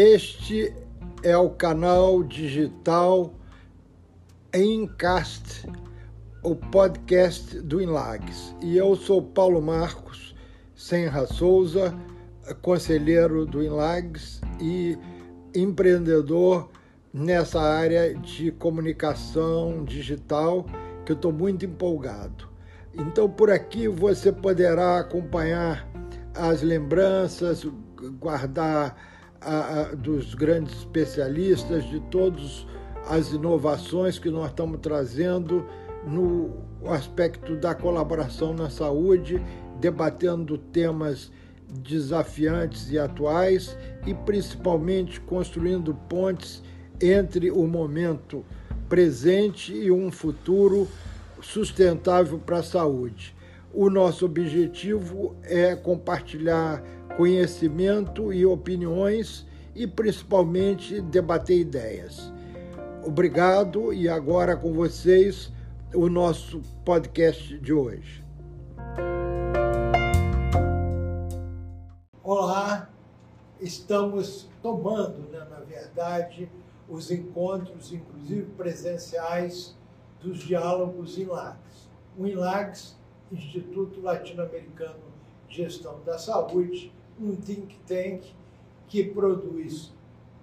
Este é o canal digital Encast, o podcast do Inlags. E eu sou Paulo Marcos Senra Souza, conselheiro do Inlags e empreendedor nessa área de comunicação digital, que eu estou muito empolgado. Então, por aqui você poderá acompanhar as lembranças, guardar a, dos grandes especialistas, de todas as inovações que nós estamos trazendo no aspecto da colaboração na saúde, debatendo temas desafiantes e atuais e principalmente construindo pontes entre o momento presente e um futuro sustentável para a saúde. O nosso objetivo é compartilhar conhecimento e opiniões e principalmente debater ideias. Obrigado e agora com vocês o nosso podcast de hoje. Olá, estamos tomando, né, na verdade, os encontros, inclusive presenciais, dos diálogos INLAGS. O INLAGS, Instituto Latino-Americano de Gestão da Saúde, um think tank que produz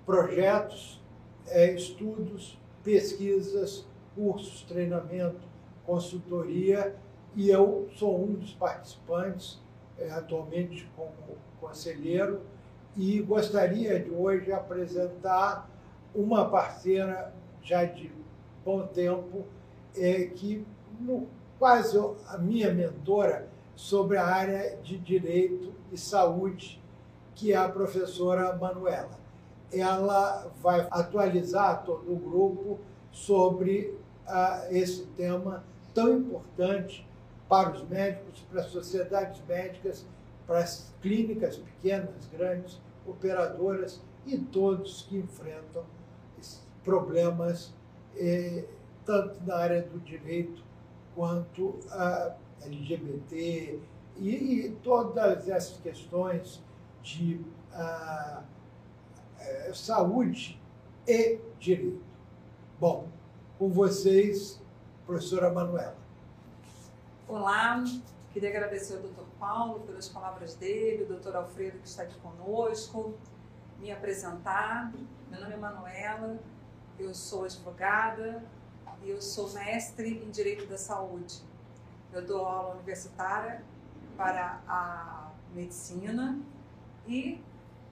projetos, é, estudos, pesquisas, cursos, treinamento, consultoria, e eu sou um dos participantes, é, atualmente como conselheiro, e gostaria de hoje apresentar uma parceira já de bom tempo, é, que no, quase a minha mentora sobre a área de direito e saúde, que é a professora Manuela. Ela vai atualizar todo o grupo sobre ah, esse tema tão importante para os médicos, para as sociedades médicas, para as clínicas pequenas, grandes, operadoras e todos que enfrentam problemas, eh, tanto na área do direito quanto a LGBT e, e todas essas questões de a, a, saúde e direito. Bom, com vocês, professora Manuela. Olá, queria agradecer ao doutor Paulo pelas palavras dele, o doutor Alfredo que está aqui conosco, me apresentar. Meu nome é Manuela, eu sou advogada e eu sou mestre em Direito da Saúde. Eu dou aula universitária para a medicina e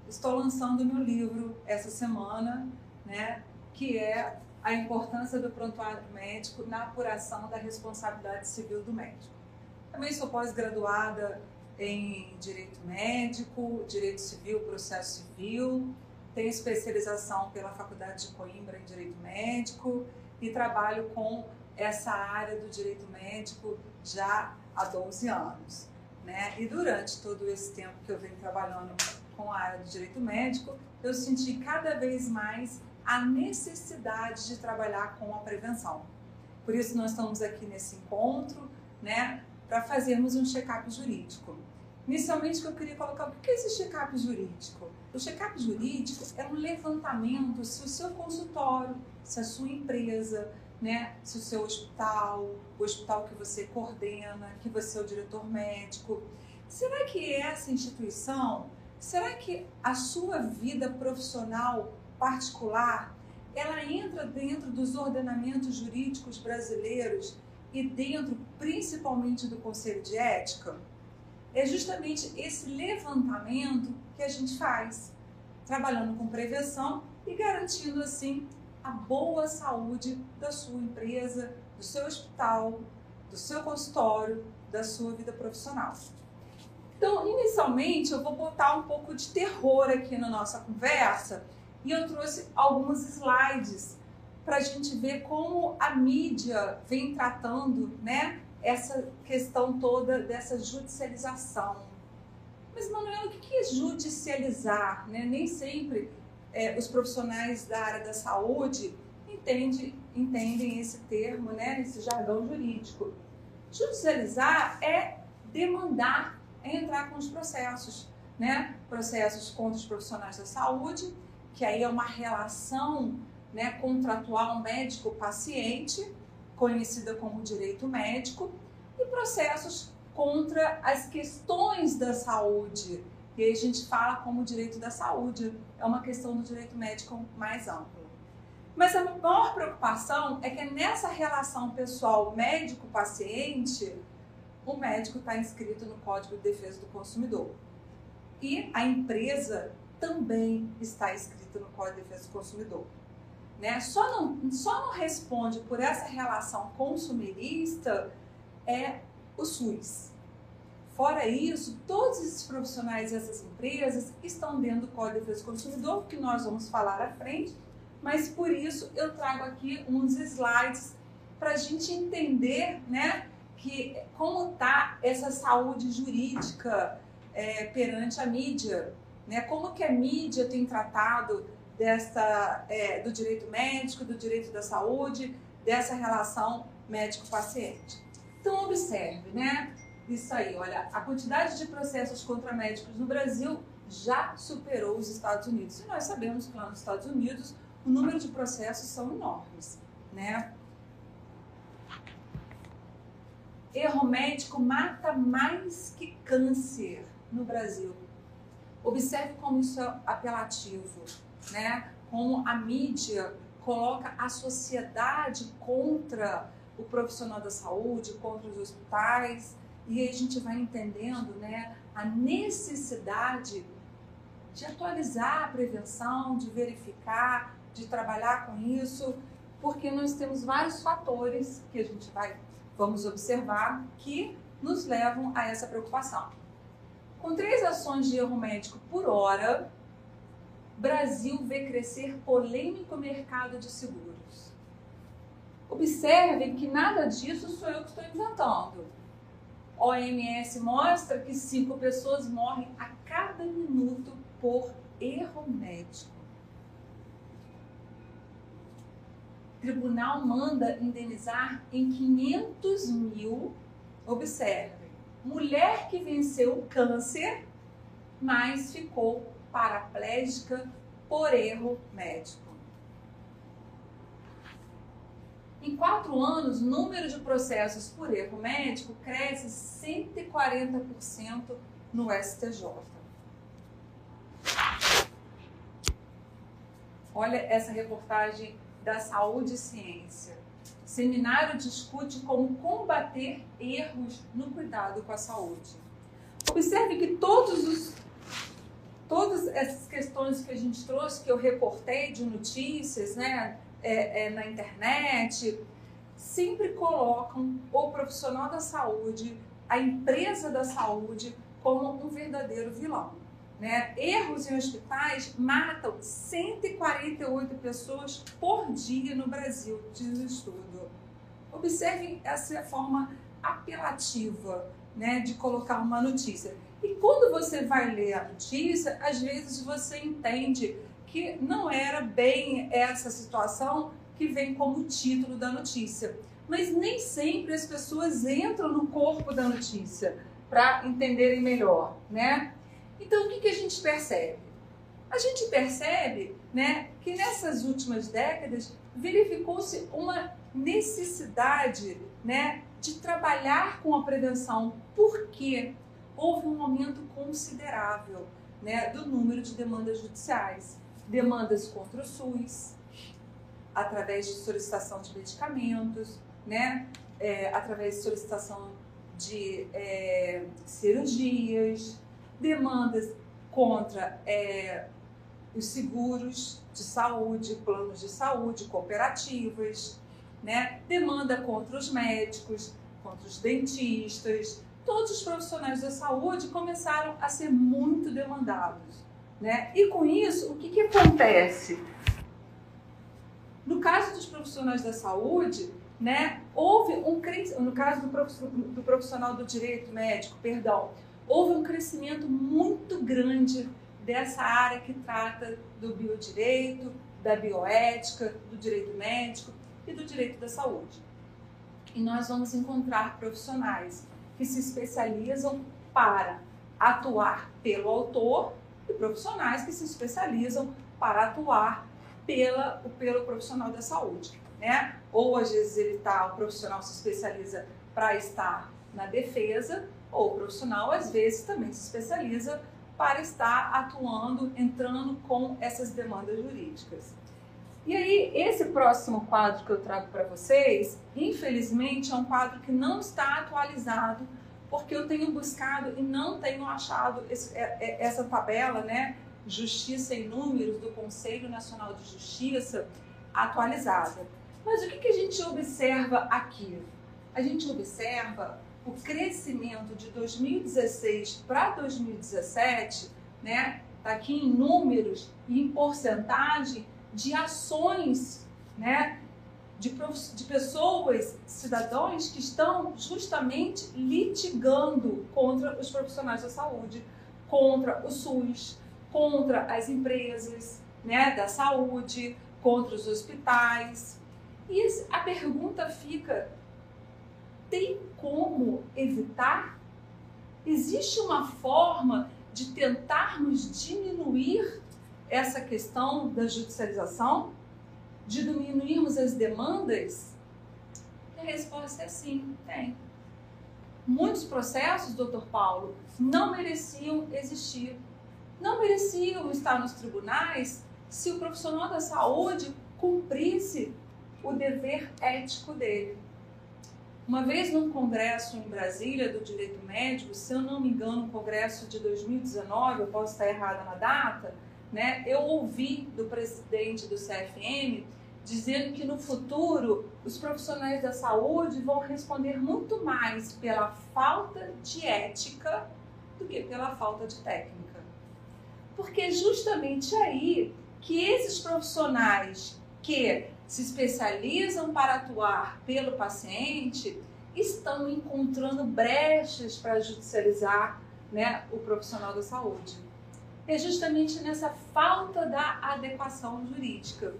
estou lançando meu livro essa semana, né, que é a importância do prontuário médico na apuração da responsabilidade civil do médico. Também sou pós-graduada em Direito Médico, Direito Civil, Processo Civil, tenho especialização pela Faculdade de Coimbra em Direito Médico e trabalho com essa área do direito médico já há 12 anos. Né? E durante todo esse tempo que eu venho trabalhando com a área do direito médico, eu senti cada vez mais a necessidade de trabalhar com a prevenção. Por isso nós estamos aqui nesse encontro, né, para fazermos um check-up jurídico. Inicialmente eu queria colocar, o que é esse check-up jurídico? O check-up jurídico é um levantamento se o seu consultório, se a sua empresa, né, se o seu hospital, o hospital que você coordena, que você é o diretor médico, será que essa instituição, será que a sua vida profissional particular, ela entra dentro dos ordenamentos jurídicos brasileiros e dentro principalmente do Conselho de Ética? É justamente esse levantamento que a gente faz, trabalhando com prevenção e garantindo assim a boa saúde da sua empresa, do seu hospital, do seu consultório, da sua vida profissional. Então, inicialmente, eu vou botar um pouco de terror aqui na nossa conversa e eu trouxe alguns slides para a gente ver como a mídia vem tratando né, essa questão toda dessa judicialização. Mas, Manuela, o que é judicializar? Né? Nem sempre é, os profissionais da área da saúde entende, entendem esse termo, né, esse jargão jurídico. Judicializar é demandar, é entrar com os processos, né, processos contra os profissionais da saúde que aí é uma relação né, contratual médico-paciente, conhecida como direito médico, e processos contra as questões da saúde. E aí a gente fala como direito da saúde, é uma questão do direito médico mais amplo. Mas a maior preocupação é que nessa relação pessoal médico-paciente, o médico está inscrito no Código de Defesa do Consumidor. E a empresa também está inscrita no Código de Defesa do Consumidor. Né? Só, não, só não responde por essa relação consumerista é o SUS. Fora isso, todos esses profissionais e essas empresas estão dentro do Código de Defesa do Consumidor, que nós vamos falar à frente, mas por isso eu trago aqui uns slides para a gente entender né, que, como está essa saúde jurídica é, perante a mídia, né, como que a mídia tem tratado dessa, é, do direito médico, do direito da saúde, dessa relação médico-paciente. Então, observe, né? Isso aí, olha, a quantidade de processos contra médicos no Brasil já superou os Estados Unidos. E nós sabemos que lá nos Estados Unidos o número de processos são enormes, né? Erro médico mata mais que câncer no Brasil. Observe como isso é apelativo né? Como a mídia coloca a sociedade contra o profissional da saúde, contra os hospitais, e aí a gente vai entendendo, né, a necessidade de atualizar a prevenção, de verificar, de trabalhar com isso, porque nós temos vários fatores que a gente vai vamos observar que nos levam a essa preocupação. Com três ações de erro médico por hora, Brasil vê crescer polêmico mercado de seguros. Observem que nada disso sou eu que estou inventando. OMS mostra que cinco pessoas morrem a cada minuto por erro médico. Tribunal manda indenizar em 500 mil. Observe, mulher que venceu o câncer, mas ficou paraplégica por erro médico. Em quatro anos, o número de processos por erro médico cresce 140% no STJ. Olha essa reportagem da Saúde e Ciência. Seminário discute como combater erros no cuidado com a saúde. Observe que todos os todas essas questões que a gente trouxe, que eu reportei de notícias né, é, é, na internet, sempre colocam o profissional da saúde, a empresa da saúde, como um verdadeiro vilão. Né? Erros em hospitais matam 148 pessoas por dia no Brasil, diz o estudo. Observem essa forma apelativa né, de colocar uma notícia. E quando você vai ler a notícia, às vezes você entende que não era bem essa situação que vem como título da notícia. Mas nem sempre as pessoas entram no corpo da notícia para entenderem melhor, né? Então, o que, que a gente percebe? A gente percebe né, que nessas últimas décadas verificou-se uma necessidade né, de trabalhar com a prevenção. Por quê? houve um aumento considerável né, do número de demandas judiciais. Demandas contra o SUS, através de solicitação de medicamentos, né, é, através de solicitação de é, cirurgias, demandas contra é, os seguros de saúde, planos de saúde, cooperativas, né, demanda contra os médicos, contra os dentistas, todos os profissionais da saúde começaram a ser muito demandados. Né? E com isso, o que, que acontece? No caso dos profissionais da saúde, né, houve um no caso do profissional do direito médico, perdão, houve um crescimento muito grande dessa área que trata do biodireito, da bioética, do direito médico e do direito da saúde. E nós vamos encontrar profissionais que se especializam para atuar pelo autor e profissionais que se especializam para atuar pela, pelo profissional da saúde. Né? Ou às vezes ele tá, o profissional se especializa para estar na defesa, ou o profissional às vezes também se especializa para estar atuando, entrando com essas demandas jurídicas. E aí, esse próximo quadro que eu trago para vocês, infelizmente, é um quadro que não está atualizado, porque eu tenho buscado e não tenho achado esse, é, é, essa tabela, né, Justiça em Números, do Conselho Nacional de Justiça, atualizada. Mas o que, que a gente observa aqui? A gente observa o crescimento de 2016 para 2017, né, tá aqui em números e em porcentagem de ações, né, de, de pessoas, cidadãos que estão justamente litigando contra os profissionais da saúde, contra o SUS, contra as empresas, né, da saúde, contra os hospitais. E a pergunta fica: tem como evitar? Existe uma forma de tentarmos diminuir essa questão da judicialização? De diminuirmos as demandas? E a resposta é sim, tem. Muitos processos, doutor Paulo, não mereciam existir. Não mereciam estar nos tribunais se o profissional da saúde cumprisse o dever ético dele. Uma vez num congresso em Brasília do direito médico, se eu não me engano, um congresso de 2019, eu posso estar errada na data, né? Eu ouvi do presidente do CFM dizendo que no futuro os profissionais da saúde vão responder muito mais pela falta de ética do que pela falta de técnica. Porque justamente aí que esses profissionais que se especializam para atuar pelo paciente estão encontrando brechas para judicializar né, o profissional da saúde. É justamente nessa falta da adequação jurídica.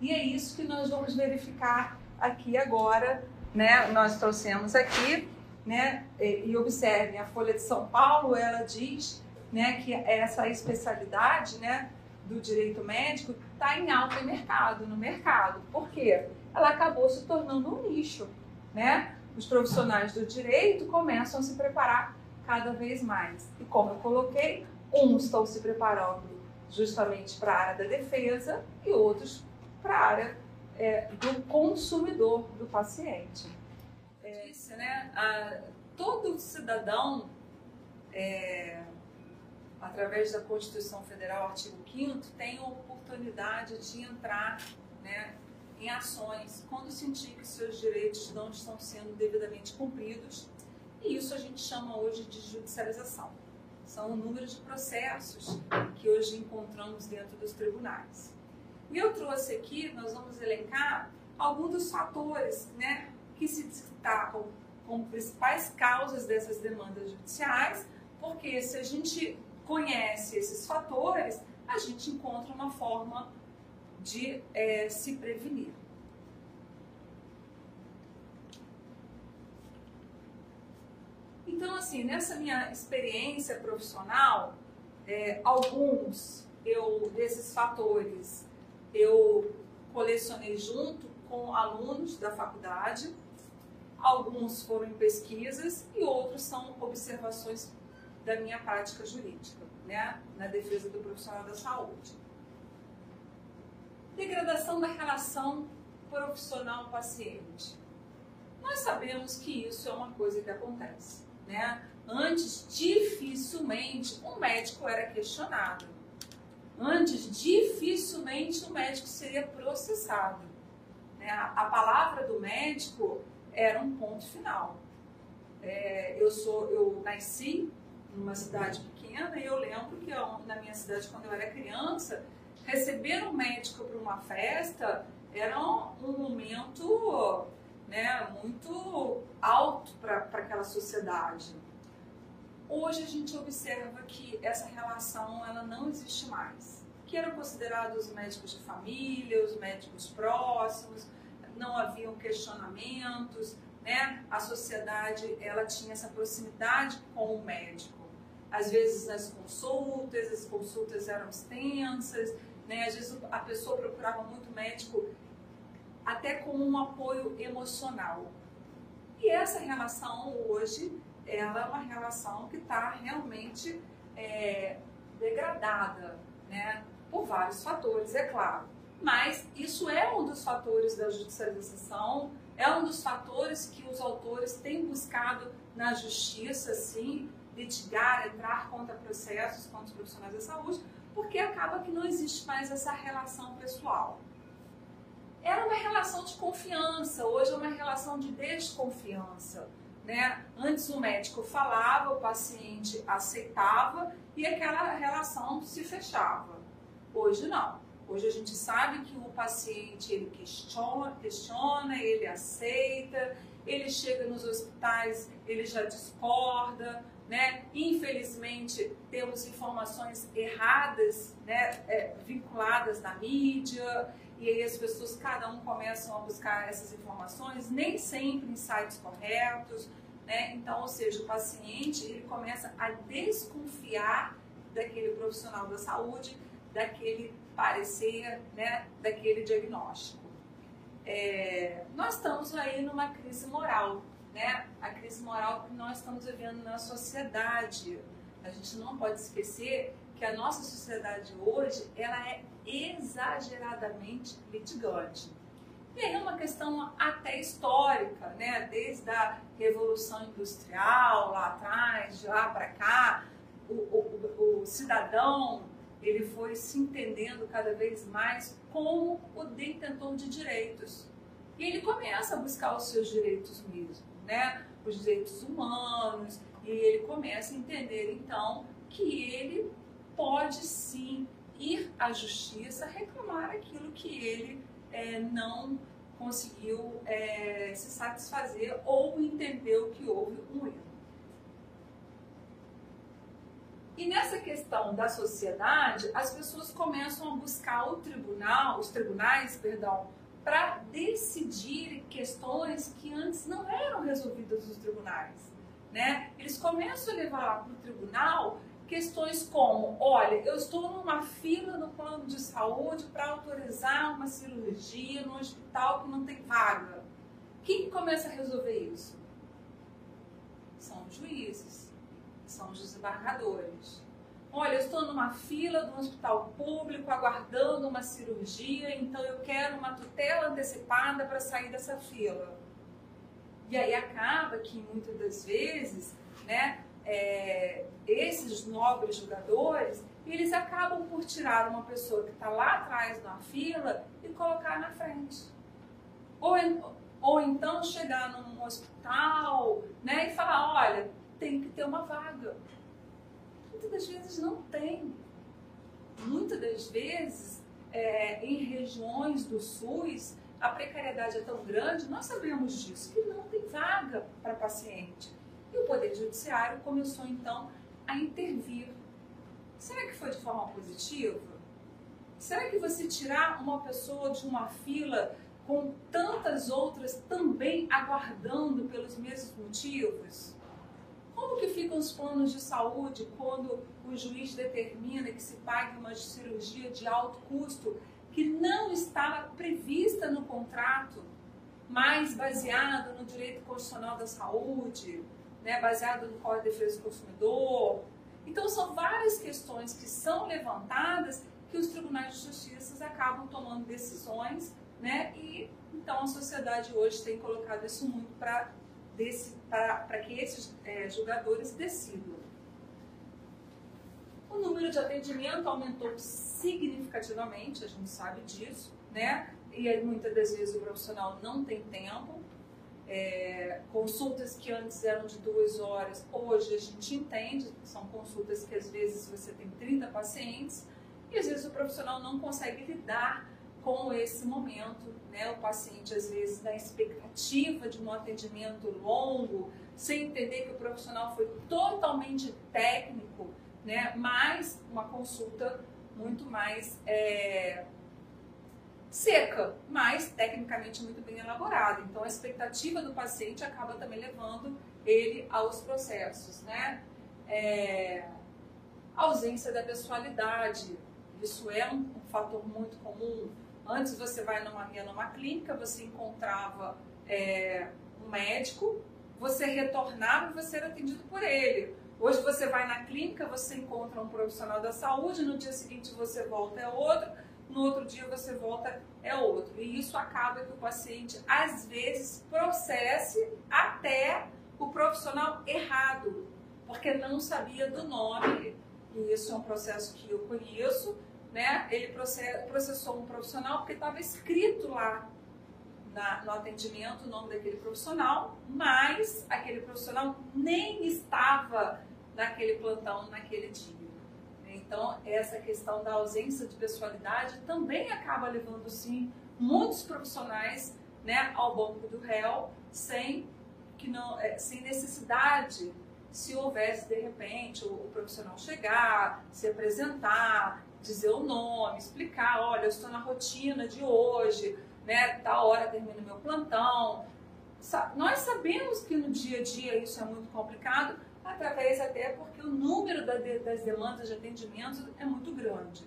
E é isso que nós vamos verificar aqui agora. Né? Nós trouxemos aqui, né? e observem, a Folha de São Paulo, ela diz né, que essa especialidade né, do direito médico está em alta em mercado, no mercado. Por quê? Ela acabou se tornando um nicho, né? Os profissionais do direito começam a se preparar cada vez mais. E como eu coloquei, uns estão se preparando justamente para a área da defesa e outros para a área é, do consumidor, do paciente. É, disse, né? A, todo cidadão é, através da Constituição Federal, artigo 5 tem a oportunidade de entrar né, em ações quando sentir que seus direitos não estão sendo devidamente cumpridos. E isso a gente chama hoje de judicialização. São o número de processos que hoje encontramos dentro dos tribunais. E eu trouxe aqui, nós vamos elencar alguns dos fatores né, que se destacam como principais causas dessas demandas judiciais, porque se a gente conhece esses fatores, a gente encontra uma forma de é, se prevenir. Então, assim, nessa minha experiência profissional, é, alguns eu, desses fatores eu colecionei junto com alunos da faculdade, alguns foram em pesquisas e outros são observações da minha prática jurídica, né, na defesa do profissional da saúde. Degradação da relação profissional-paciente. Nós sabemos que isso é uma coisa que acontece, né? Antes, dificilmente um médico era questionado. Antes, dificilmente o médico seria processado. Né? A palavra do médico era um ponto final. É, eu sou, eu nasci numa cidade pequena e eu lembro que eu, na minha cidade, quando eu era criança, receber um médico para uma festa era um, momento né, muito alto para aquela sociedade. Hoje a gente observa que essa relação ela não existe mais. Que eram considerados os médicos de família, os médicos próximos, não haviam questionamentos, né? A sociedade ela tinha essa proximidade com o médico às vezes nas consultas, as consultas eram extensas, né? às vezes a pessoa procurava muito médico até como um apoio emocional. E essa relação hoje, ela é uma relação que está realmente é, degradada, né? Por vários fatores, é claro. Mas isso é um dos fatores da judicialização, é um dos fatores que os autores têm buscado na justiça, sim, litigar, entrar contra processos contra os profissionais da saúde, porque acaba que não existe mais essa relação pessoal. Era uma relação de confiança, hoje é uma relação de desconfiança. Né? Antes o médico falava, o paciente aceitava e aquela relação se fechava. Hoje não. Hoje a gente sabe que o paciente ele questiona, questiona, ele aceita, ele chega nos hospitais, ele já discorda, né? Infelizmente temos informações erradas, né? É, vinculadas na mídia e aí as pessoas cada um começam a buscar essas informações, nem sempre em sites corretos, né? Então, ou seja, o paciente ele começa a desconfiar daquele profissional da saúde, daquele parecer, né, daquele diagnóstico. É, nós estamos aí numa crise moral, né? A crise moral que nós estamos vivendo na sociedade. A gente não pode esquecer que a nossa sociedade hoje ela é exageradamente litigante. E aí é uma questão até histórica, né? Desde a Revolução Industrial lá atrás, de lá para cá, o, o, o cidadão ele foi se entendendo cada vez mais como o detentor de direitos. E ele começa a buscar os seus direitos mesmo, né? Os direitos humanos, e ele começa a entender então que ele pode sim ir à justiça reclamar aquilo que ele é, não conseguiu é, se satisfazer ou entendeu que houve um erro. E nessa questão da sociedade, as pessoas começam a buscar o tribunal, os tribunais, perdão, para decidir questões que antes não eram resolvidas nos tribunais. Né? Eles começam a levar para o tribunal questões como, olha, eu estou numa fila no plano de saúde para autorizar uma cirurgia no hospital que não tem vaga. Quem começa a resolver isso? São os juízes são os desembargadores. Olha, eu estou numa fila do hospital público aguardando uma cirurgia, então eu quero uma tutela antecipada para sair dessa fila. E aí acaba que muitas das vezes, né, é, esses nobres jogadores, eles acabam por tirar uma pessoa que está lá atrás na fila e colocar na frente. Ou, ou então chegar num hospital né, e falar, olha, tem que ter uma vaga. Muitas das vezes não tem. Muitas das vezes, é, em regiões do SUS, a precariedade é tão grande, nós sabemos disso, que não tem vaga para paciente. E o Poder Judiciário começou então intervir. Será que foi de forma positiva? Será que você tirar uma pessoa de uma fila com tantas outras também aguardando pelos mesmos motivos? Como que ficam os planos de saúde quando o juiz determina que se pague uma cirurgia de alto custo que não estava prevista no contrato, mas baseado no direito constitucional da saúde, né, baseado no Código de Defesa do Consumidor? Então são várias questões que são levantadas que os tribunais de justiça acabam tomando decisões, né? E então a sociedade hoje tem colocado isso muito para que esses é, julgadores decidam. O número de atendimento aumentou significativamente, a gente sabe disso, né? E muitas das vezes o profissional não tem tempo. É, consultas que antes eram de duas horas, hoje a gente entende, são consultas que às vezes você tem 30 pacientes e às vezes o profissional não consegue lidar com esse momento, né? O paciente às vezes na expectativa de um atendimento longo, sem entender que o profissional foi totalmente técnico, né? Mas uma consulta muito mais é, seca, mas tecnicamente muito bem elaborada. Então a expectativa do paciente acaba também levando ele aos processos, né? É, ausência da pessoalidade. Isso é um, fator muito comum. Antes você vai numa, ia numa clínica, você encontrava é, um médico, você retornava e você era atendido por ele. Hoje você vai na clínica, você encontra um profissional da saúde, no dia seguinte você volta é outro, no outro dia você volta é outro. E isso acaba que o paciente às vezes processe até o profissional errado, porque não sabia do nome. E isso é um processo que eu conheço, né? Ele processou um profissional porque estava escrito lá na, no atendimento o nome daquele profissional, mas aquele profissional nem estava naquele plantão naquele dia. Então, essa questão da ausência de pessoalidade também acaba levando, sim, muitos profissionais né, ao banco do réu sem, que não, é, sem necessidade, se houvesse, de repente, o, profissional chegar, se apresentar, dizer o nome, explicar, olha, eu estou na rotina de hoje, né, tal hora termina meu plantão. Nós sabemos que no dia a dia isso é muito complicado, através até porque o número das demandas de atendimento é muito grande.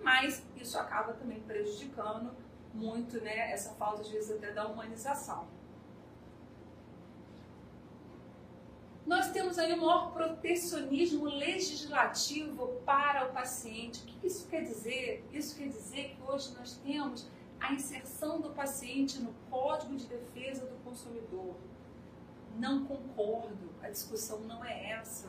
Mas isso acaba também prejudicando muito né, essa falta, às vezes, até da humanização. Nós temos aí o maior protecionismo legislativo para o paciente. O que isso quer dizer? Isso quer dizer que hoje nós temos a inserção do paciente no Código de Defesa do Consumidor. Não concordo, a discussão não é essa.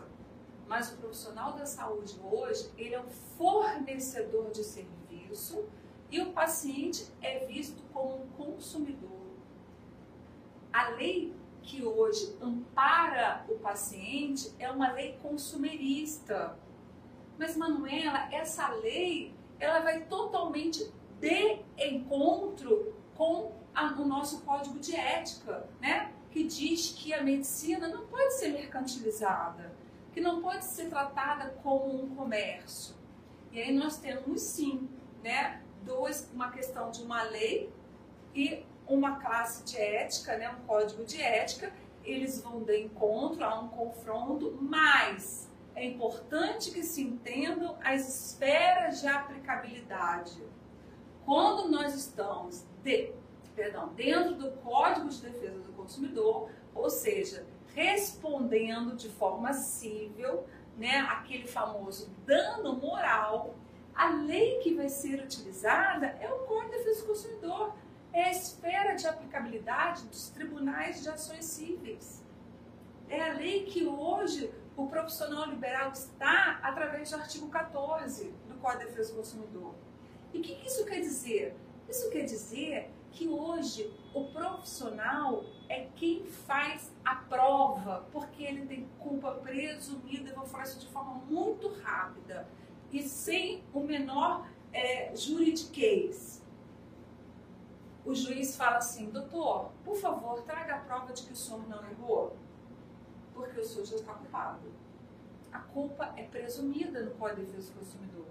Mas o profissional da saúde hoje, ele é um fornecedor de serviço e o paciente é visto como um consumidor. A lei que hoje ampara o paciente é uma lei consumerista. Mas, Manuela, essa lei ela vai totalmente de encontro com a, o nosso código de ética, né? Que diz que a medicina não pode ser mercantilizada, que não pode ser tratada como um comércio. E aí nós temos sim, né, dois, uma questão de uma lei e uma classe de ética, né, um código de ética, eles vão de encontro a um confronto, mas é importante que se entendam as esferas de aplicabilidade. Quando nós estamos de, perdão, dentro do Código de Defesa Consumidor, ou seja, respondendo de forma cível, né, aquele famoso dano moral, a lei que vai ser utilizada é o Código de Defesa do Consumidor, é a esfera de aplicabilidade dos tribunais de ações cíveis. É a lei que hoje o profissional liberal está através do artigo 14 do Código de Defesa do Consumidor. E o que, que isso quer dizer? Isso quer dizer que hoje o profissional é quem faz a prova, porque ele tem culpa presumida, eu vou falar isso de forma muito rápida, e sem o menor é, juridiquês. O juiz fala assim, doutor, por favor, traga a prova de que o senhor não errou, porque o senhor já está culpado. A culpa é presumida no Código de Defesa do Consumidor.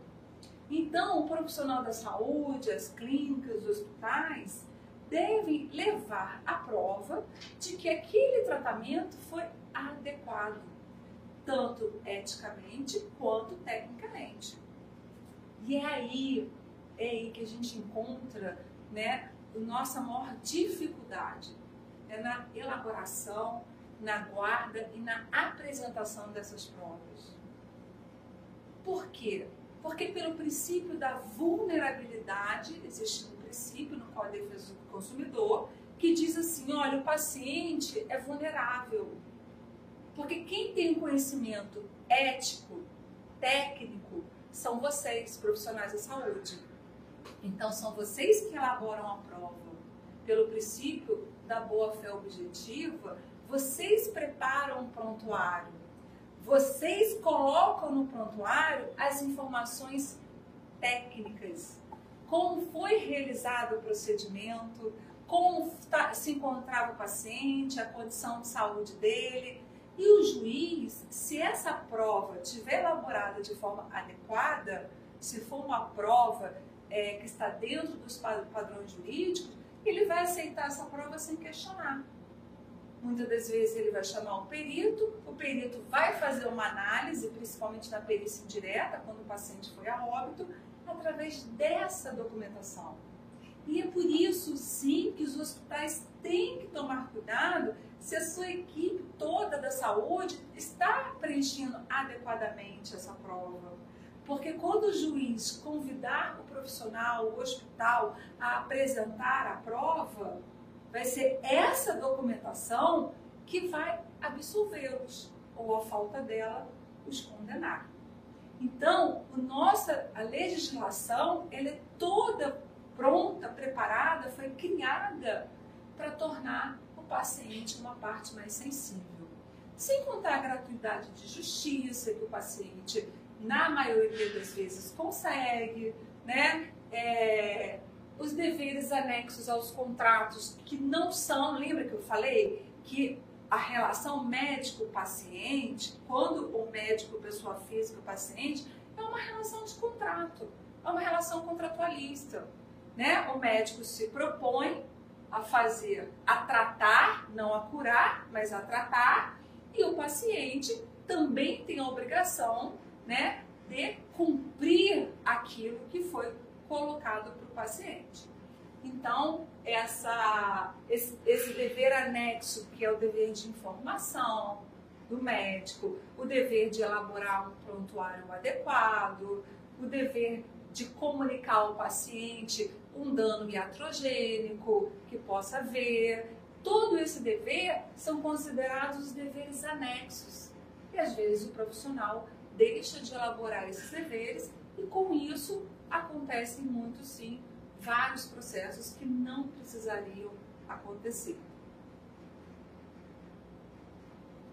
Então, o profissional da saúde, as clínicas, os hospitais, devem levar a prova de que aquele tratamento foi adequado, tanto eticamente quanto tecnicamente. E é aí, é aí que a gente encontra né, a nossa maior dificuldade é na elaboração, na guarda e na apresentação dessas provas. Por quê? Porque pelo princípio da vulnerabilidade, existe princípio no Código de Defesa do Consumidor que diz assim, olha, o paciente é vulnerável. Porque quem tem conhecimento ético, técnico, são vocês, profissionais da saúde. Então, são vocês que elaboram a prova. Pelo princípio da boa-fé objetiva, vocês preparam o prontuário vocês colocam no prontuário as informações técnicas, como foi realizado o procedimento, como tá, se encontrava o paciente, a condição de saúde dele. E o juiz, se essa prova tiver elaborada de forma adequada, se for uma prova é, que está dentro dos padrões jurídicos, ele vai aceitar essa prova sem questionar. Muitas das vezes ele vai chamar o perito, o perito vai fazer uma análise, principalmente na perícia indireta, quando o paciente foi a óbito, através dessa documentação. E é por isso, sim, que os hospitais têm que tomar cuidado se a sua equipe toda da saúde está preenchendo adequadamente essa prova. Porque quando o juiz convidar o profissional, o hospital, a apresentar a prova, vai ser essa documentação que vai absolvê-los, ou a falta dela, os condenar. Então, o nossa, a legislação ela é toda pronta, preparada, foi criada para tornar o paciente uma parte mais sensível. Sem contar a gratuidade de justiça que o paciente, na maioria das vezes, consegue, né? É, os deveres anexos aos contratos que não são, lembra que eu falei que a relação médico-paciente, quando o médico, pessoa física, paciente, é uma relação de contrato, é uma relação contratualista. Né? O médico se propõe a fazer, a tratar, não a curar, mas a tratar, e o paciente também tem a obrigação né, de cumprir aquilo que foi colocado para o paciente. Então, essa, esse, esse dever anexo, que é o dever de informação do médico, o dever de elaborar um prontuário adequado, o dever de comunicar ao paciente um dano iatrogênico que possa haver. Todo esse dever são considerados os deveres anexos. E às vezes o profissional deixa de elaborar esses deveres e com isso acontecem muito sim vários processos que não precisariam acontecer.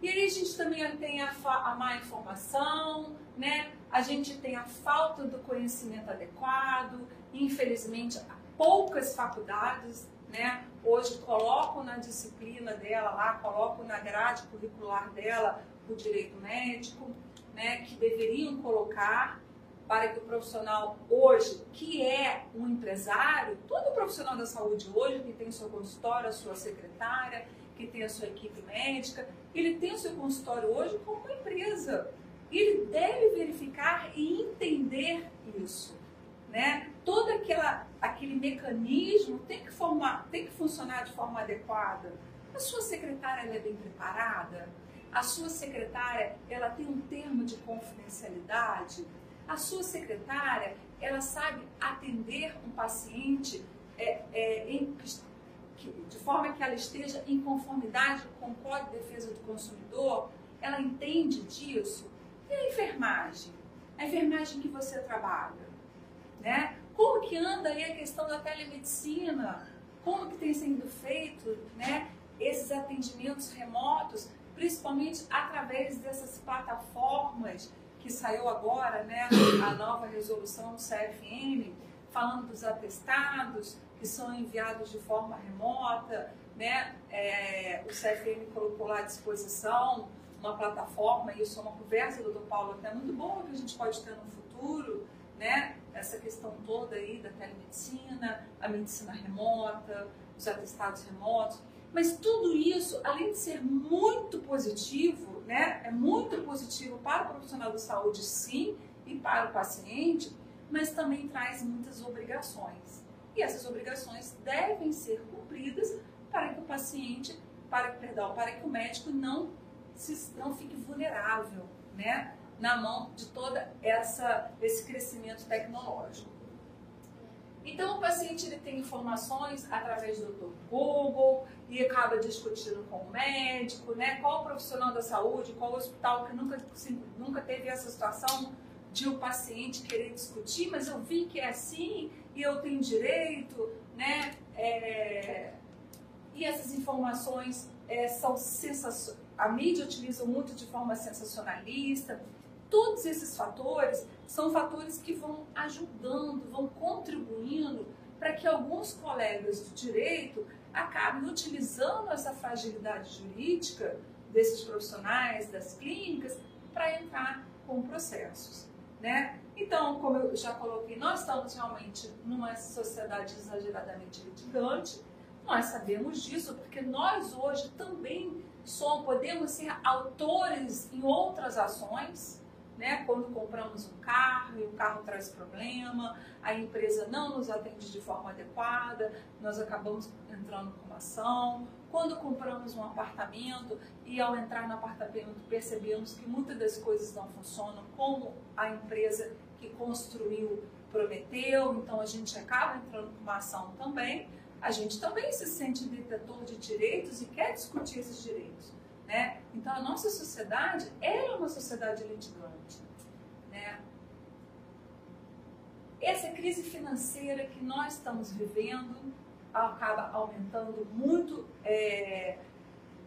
E aí a gente também tem a, a má informação, né? a gente tem a falta do conhecimento adequado, infelizmente poucas faculdades né, hoje colocam na disciplina dela lá, colocam na grade curricular dela o direito médico, né, que deveriam colocar para que o profissional hoje, que é um empresário, todo profissional da saúde hoje, que tem seu consultório, a sua secretária, que tem a sua equipe médica, ele tem o seu consultório hoje como uma empresa. Ele deve verificar e entender isso. Né? Todo aquela, aquele mecanismo tem que, formar, tem que funcionar de forma adequada. A sua secretária é bem preparada? A sua secretária ela tem um termo de confidencialidade? A sua secretária, ela sabe atender um paciente é, é, em, de forma que ela esteja em conformidade com o Código de Defesa do Consumidor? Ela entende disso? E a enfermagem? A enfermagem que você trabalha? Né? Como que anda aí a questão da telemedicina? Como que tem sido feito né, esses atendimentos remotos, principalmente através dessas plataformas que saiu agora, né, a nova resolução do CFM, falando dos atestados que são enviados de forma remota, né, é, o CFM colocou lá à disposição uma plataforma, isso é uma conversa, doutor Paulo, até muito boa que a gente pode ter no futuro, né, essa questão toda aí da telemedicina, a medicina remota, os atestados remotos, mas tudo isso, além de ser muito positivo, né, é muito positivo para o profissional da saúde, sim, e para o paciente, mas também traz muitas obrigações. E essas obrigações devem ser cumpridas para que o paciente, para, perdão, para que o médico não, se, não fique vulnerável, né, na mão de toda essa esse crescimento tecnológico. Então, o paciente ele tem informações através do Google e acaba discutindo com o médico, né? Qual profissional da saúde, qual hospital que nunca, nunca teve essa situação de o um paciente querer discutir, mas eu vi que é assim e eu tenho direito, né? É... E essas informações é, são sensacionais. A mídia utiliza muito de forma sensacionalista, Todos esses fatores são fatores que vão ajudando, vão contribuindo para que alguns colegas do direito acabem utilizando essa fragilidade jurídica desses profissionais, das clínicas, para entrar com processos. Né? Então, como eu já coloquei, nós estamos realmente numa sociedade exageradamente litigante, Nós sabemos disso porque nós hoje também somos, podemos ser autores em outras ações, né? Quando compramos um carro e o carro traz problema, a empresa não nos atende de forma adequada, nós acabamos entrando com ação. Quando compramos um apartamento e ao entrar no apartamento percebemos que muitas das coisas não funcionam como a empresa que construiu prometeu, então a gente acaba entrando com uma ação também. A gente também se sente detetor de direitos e quer discutir esses direitos. Né? Então a nossa sociedade é uma sociedade litigante. Né? Essa crise financeira que nós estamos vivendo acaba aumentando muito é,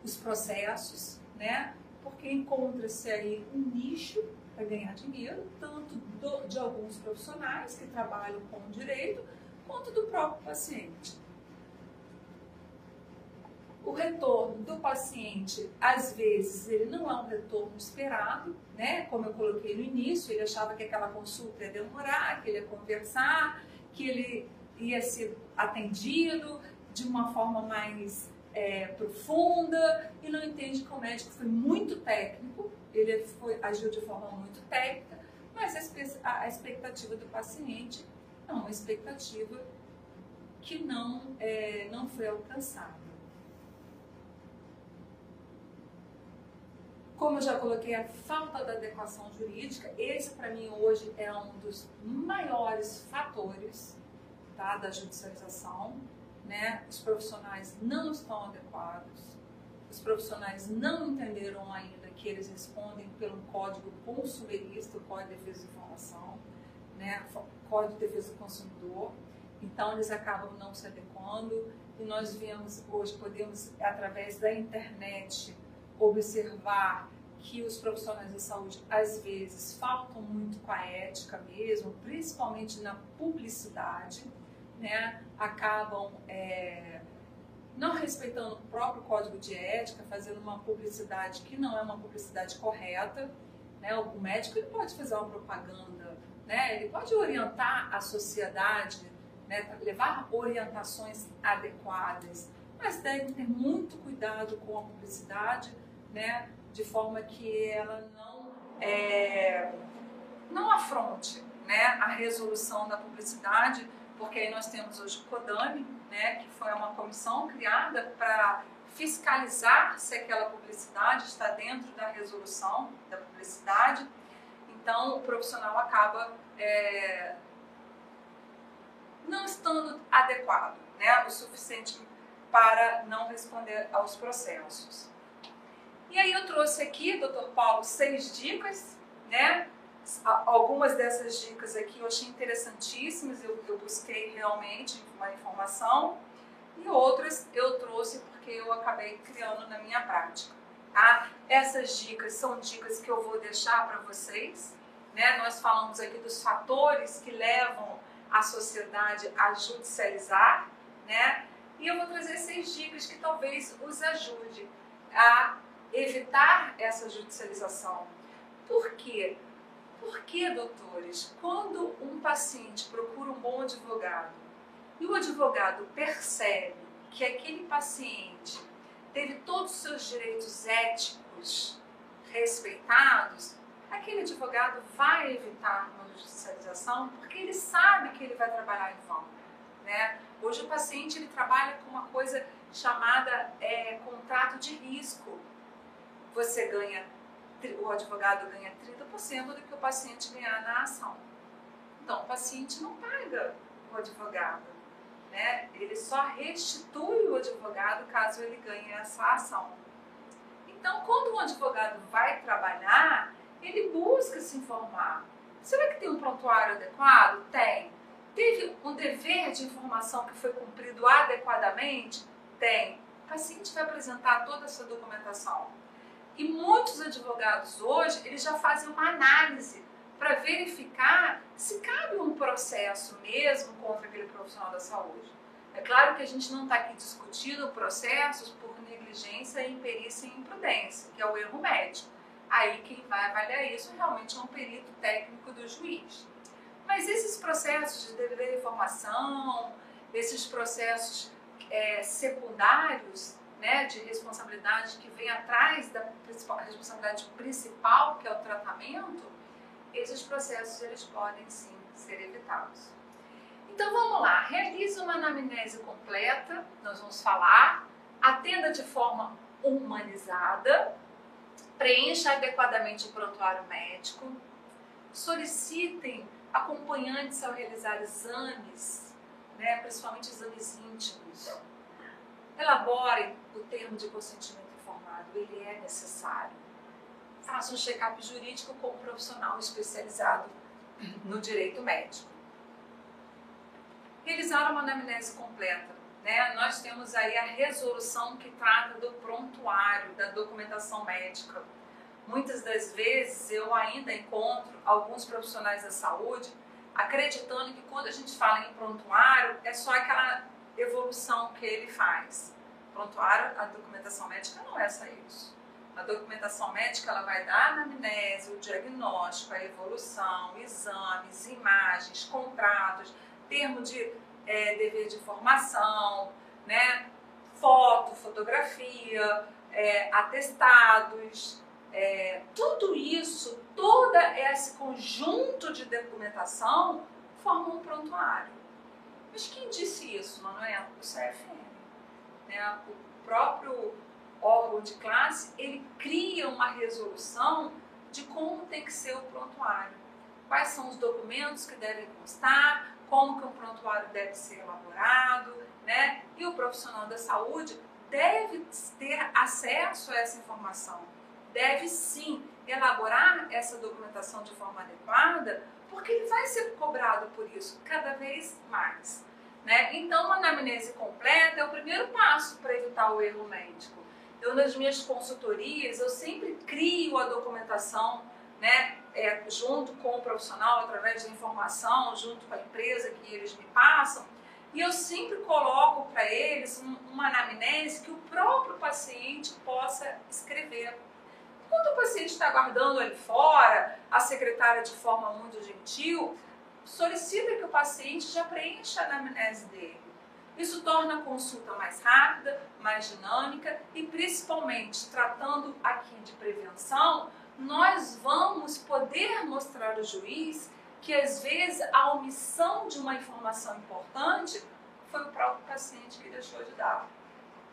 os processos, né? porque encontra-se aí um nicho para ganhar dinheiro, tanto do, de alguns profissionais que trabalham com o direito, quanto do próprio paciente o retorno do paciente, às vezes, ele não é um retorno esperado, né? Como eu coloquei no início, ele achava que aquela consulta ia demorar, que ele ia conversar, que ele ia ser atendido de uma forma mais é, profunda e não entende que o médico foi muito técnico, ele foi, agiu de forma muito técnica, mas a, expectativa do paciente é uma expectativa que não, é, não foi alcançada. Como eu já coloquei, a falta da adequação jurídica, esse para mim hoje é um dos maiores fatores tá, da judicialização. Né? Os profissionais não estão adequados, os profissionais não entenderam ainda que eles respondem pelo código consumerista, o Código de Defesa de Informação, né? Código de Defesa do Consumidor. Então, eles acabam não se adequando e nós vemos hoje, podemos, através da internet, observar que os profissionais da saúde às vezes faltam muito com a ética mesmo, principalmente na publicidade, né? acabam é, não respeitando o próprio código de ética, fazendo uma publicidade que não é uma publicidade correta. Né? O médico ele pode fazer uma propaganda, né? ele pode orientar a sociedade, né? levar orientações adequadas, mas deve ter muito cuidado com a publicidade né, de forma que ela não, é, não afronte né, a resolução da publicidade, porque aí nós temos hoje o CODAME, né, que foi uma comissão criada para fiscalizar se aquela publicidade está dentro da resolução da publicidade. Então, o profissional acaba é, não estando adequado, né, o suficiente para não responder aos processos. E aí eu trouxe aqui, doutor Paulo, seis dicas, né? Algumas dessas dicas aqui eu achei interessantíssimas, eu, eu busquei realmente uma informação, e outras eu trouxe porque eu acabei criando na minha prática. Tá? Essas dicas são dicas que eu vou deixar para vocês. Né? Nós falamos aqui dos fatores que levam a sociedade a judicializar, né? E eu vou trazer seis dicas que talvez os ajude a evitar essa judicialização. Por quê? Porque, doutores, quando um paciente procura um bom advogado e o advogado percebe que aquele paciente teve todos os seus direitos éticos respeitados, aquele advogado vai evitar uma judicialização porque ele sabe que ele vai trabalhar em vão. Né? Hoje o paciente ele trabalha com uma coisa chamada é, contrato de risco você ganha, o advogado ganha 30% do que o paciente ganhar na ação. Então, o paciente não paga o advogado, né? Ele só restitui o advogado caso ele ganhe essa ação. Então, quando um advogado vai trabalhar, ele busca se informar. Será que tem um prontuário adequado? Tem. Teve um dever de informação que foi cumprido adequadamente? Tem. O paciente vai apresentar toda essa documentação. E muitos advogados hoje, eles já fazem uma análise para verificar se cabe um processo mesmo contra aquele profissional da saúde. É claro que a gente não está aqui discutindo processos por negligência, imperícia e imprudência, que é o erro médico. Aí quem vai avaliar isso realmente é um perito técnico do juiz. Mas esses processos de dever de informação, esses processos é, secundários né, de responsabilidade que vem atrás da responsabilidade principal, que é o tratamento, esses processos eles podem sim ser evitados. Então vamos lá, realize uma anamnese completa, nós vamos falar, atenda de forma humanizada, preencha adequadamente o prontuário médico, solicitem acompanhantes ao realizar exames, né, principalmente exames íntimos. Elaborem o termo de consentimento informado, ele é necessário. Faça um check-up jurídico com um profissional especializado no direito médico. Realizar uma anamnese completa. Né? Nós temos aí a resolução que trata do prontuário, da documentação médica. Muitas das vezes eu ainda encontro alguns profissionais da saúde acreditando que quando a gente fala em prontuário é só aquela evolução que ele faz. Prontuário, a documentação médica não é só isso. A documentação médica ela vai dar a anamnese, o diagnóstico, a evolução, exames, imagens, contratos, termo de é, dever de formação, né? foto, fotografia, é, atestados, é, tudo isso, todo esse conjunto de documentação forma um prontuário. Mas quem disse isso, Manuel? O CFM. Né? O próprio órgão de classe, ele cria uma resolução de como tem que ser o prontuário. Quais são os documentos que devem constar, como que um prontuário deve ser elaborado, né? E o profissional da saúde deve ter acesso a essa informação deve sim elaborar essa documentação de forma adequada, porque ele vai ser cobrado por isso cada vez mais. Né? Então, uma anamnese completa é o primeiro passo para evitar o erro médico. Eu, nas minhas consultorias, eu sempre crio a documentação né, é, junto com o profissional, através de informação, junto com a empresa que eles me passam, e eu sempre coloco para eles uma anamnese que o próprio paciente possa escrever quando o paciente está aguardando ali fora, a secretária, de forma muito gentil, solicita que o paciente já preencha a anamnese dele. Isso torna a consulta mais rápida, mais dinâmica e, principalmente, tratando aqui de prevenção, nós vamos poder mostrar ao juiz que, às vezes, a omissão de uma informação importante foi o próprio paciente que deixou de dar.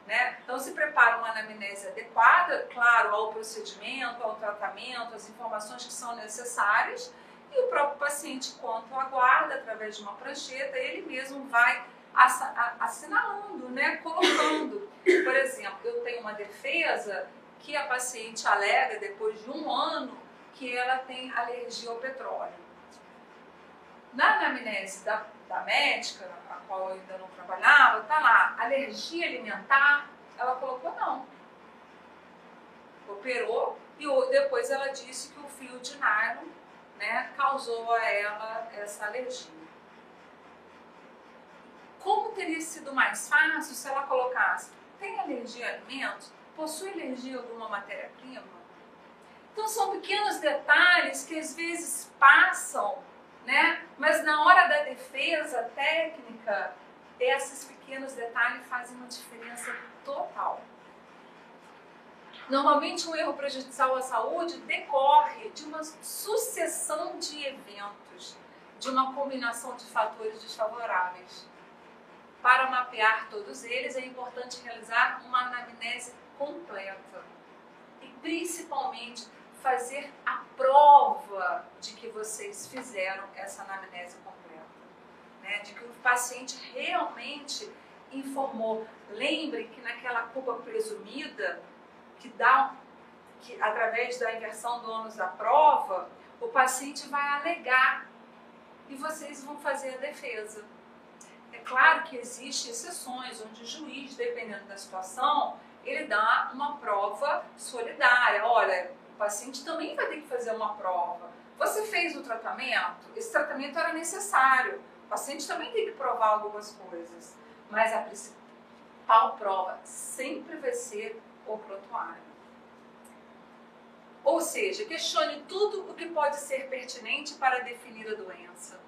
Né? Então, se prepara uma anamnese adequada, claro, ao procedimento, ao tratamento, às informações que são necessárias, e o próprio paciente, quanto aguarda, através de uma prancheta, ele mesmo vai assinalando, né? colocando. Por exemplo, eu tenho uma defesa que a paciente alega, depois de um ano, que ela tem alergia ao petróleo. Na anamnese da, da médica, a qual eu ainda não trabalhava, tá lá, alergia alimentar, ela colocou não. Operou e depois ela disse que o fio de nylon né, causou a ela essa alergia. Como teria sido mais fácil se ela colocasse tem alergia a alimentos? Possui alergia a alguma matéria-prima? Então são pequenos detalhes que às vezes passam né? Mas na hora da defesa técnica, esses pequenos detalhes fazem uma diferença total. Normalmente, um erro prejudicial à saúde decorre de uma sucessão de eventos, de uma combinação de fatores desfavoráveis. Para mapear todos eles, é importante realizar uma anamnese completa e, principalmente, fazer a prova de que vocês fizeram essa anamnese completa, né? de que o paciente realmente informou. Lembre que naquela culpa presumida, que dá, que através da inversão do ônus da prova, o paciente vai alegar e vocês vão fazer a defesa. É claro que existem exceções onde o juiz, dependendo da situação, ele dá uma prova solidária. Olha, o paciente também vai ter que fazer uma prova. Você fez o tratamento? Esse tratamento era necessário. O paciente também tem que provar algumas coisas. Mas a principal prova sempre vai ser o prontuário. Ou seja, questione tudo o que pode ser pertinente para definir a doença.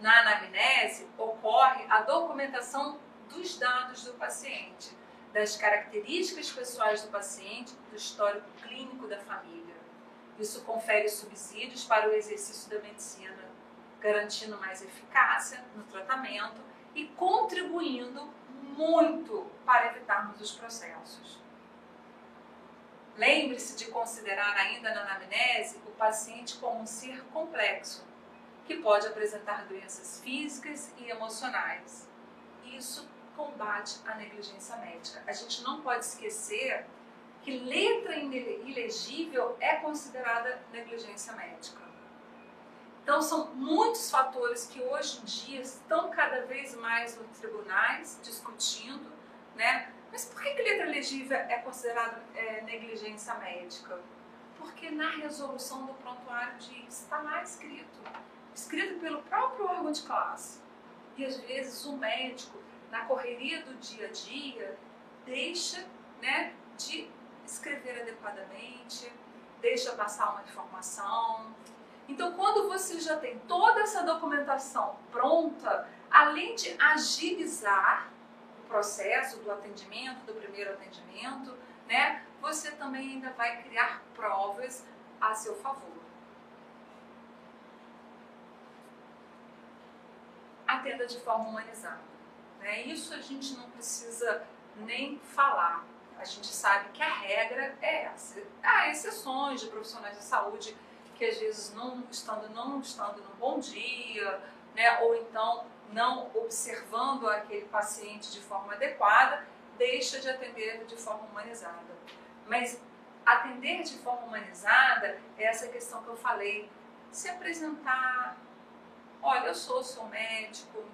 Na anamnese, ocorre a documentação dos dados do paciente, das características pessoais do paciente, do histórico clínico da família. Isso confere subsídios para o exercício da medicina, garantindo mais eficácia no tratamento e contribuindo muito para evitarmos os processos. Lembre-se de considerar ainda na anamnese o paciente como um ser complexo, que pode apresentar doenças físicas e emocionais. Isso combate a negligência médica. A gente não pode esquecer que letra ilegível é considerada negligência médica. Então, são muitos fatores que hoje em dia estão cada vez mais nos tribunais discutindo, né? Mas por que, que letra legível é considerada é, negligência médica? Porque na resolução do prontuário diz, está lá escrito, escrito pelo próprio órgão de classe. E às vezes o médico, na correria do dia a dia, deixa né, de escrever adequadamente, deixa passar uma informação. Então, quando você já tem toda essa documentação pronta, além de agilizar processo do atendimento, do primeiro atendimento, né, você também ainda vai criar provas a seu favor. Atenda de forma humanizada. Né? Isso a gente não precisa nem falar. A gente sabe que a regra é essa. Há exceções de profissionais de saúde que às vezes não estando não estando no bom dia, né, ou então não observando aquele paciente de forma adequada, deixa de atender de forma humanizada. Mas atender de forma humanizada é essa questão que eu falei, se apresentar, olha, eu sou seu médico,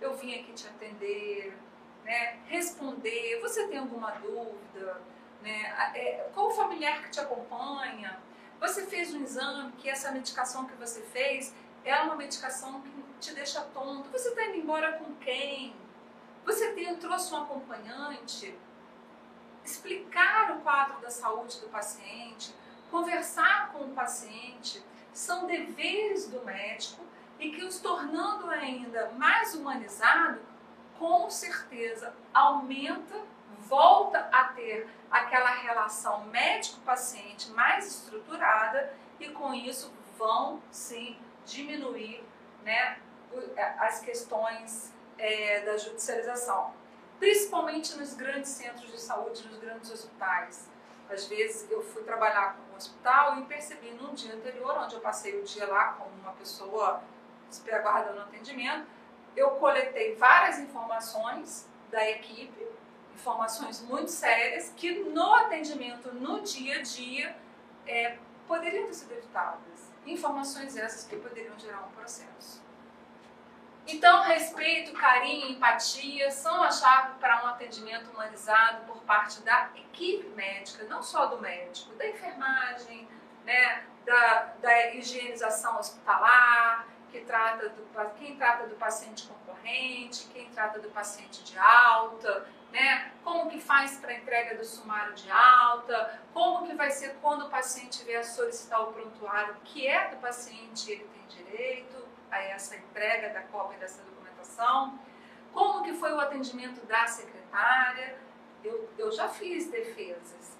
eu vim aqui te atender, né? responder, você tem alguma dúvida, né? É, qual o familiar que te acompanha? Você fez um exame que essa medicação que você fez é uma medicação que te deixa tonto. Você está indo embora com quem? Você tem, trouxe um acompanhante? Explicar o quadro da saúde do paciente, conversar com o paciente, são deveres do médico e que os tornando ainda mais humanizado, com certeza aumenta, volta a ter aquela relação médico-paciente mais estruturada e com isso vão sim diminuir né, as questões é, da judicialização, principalmente nos grandes centros de saúde, nos grandes hospitais. Às vezes eu fui trabalhar com um hospital e percebi num dia anterior, onde eu passei o dia lá com uma pessoa aguardando atendimento, eu coletei várias informações da equipe, informações muito sérias, que no atendimento, no dia a dia, é, poderiam ter sido evitadas. Informações essas que poderiam gerar um processo. Então, respeito, carinho empatia são a chave para um atendimento humanizado por parte da equipe médica, não só do médico, da enfermagem, né, da, da higienização hospitalar, que trata do, quem trata do paciente concorrente, quem trata do paciente de alta, né? como que faz para entrega do sumário de alta, como que vai ser quando o paciente vier solicitar o prontuário, que é do paciente ele tem direito, a essa entrega da cópia dessa documentação, como que foi o atendimento da secretária. Eu, eu já fiz defesas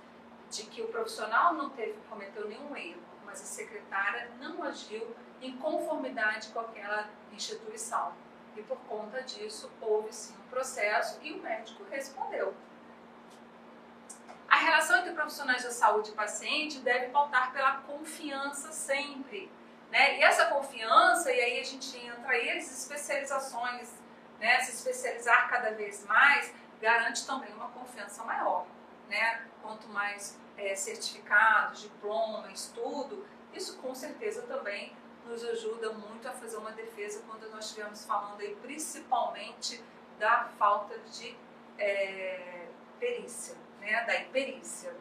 de que o profissional não teve, cometeu nenhum erro, mas a secretária não agiu em conformidade com aquela instituição. E por conta disso, houve sim um processo e o médico respondeu. A relação entre profissionais da saúde e paciente deve pautar pela confiança sempre né? E essa confiança, e aí a gente entra aí as especializações, né? se especializar cada vez mais, garante também uma confiança maior. Né? Quanto mais é, certificados, diploma, estudo, isso com certeza também nos ajuda muito a fazer uma defesa quando nós estivermos falando aí principalmente da falta de é, perícia, né? da imperícia.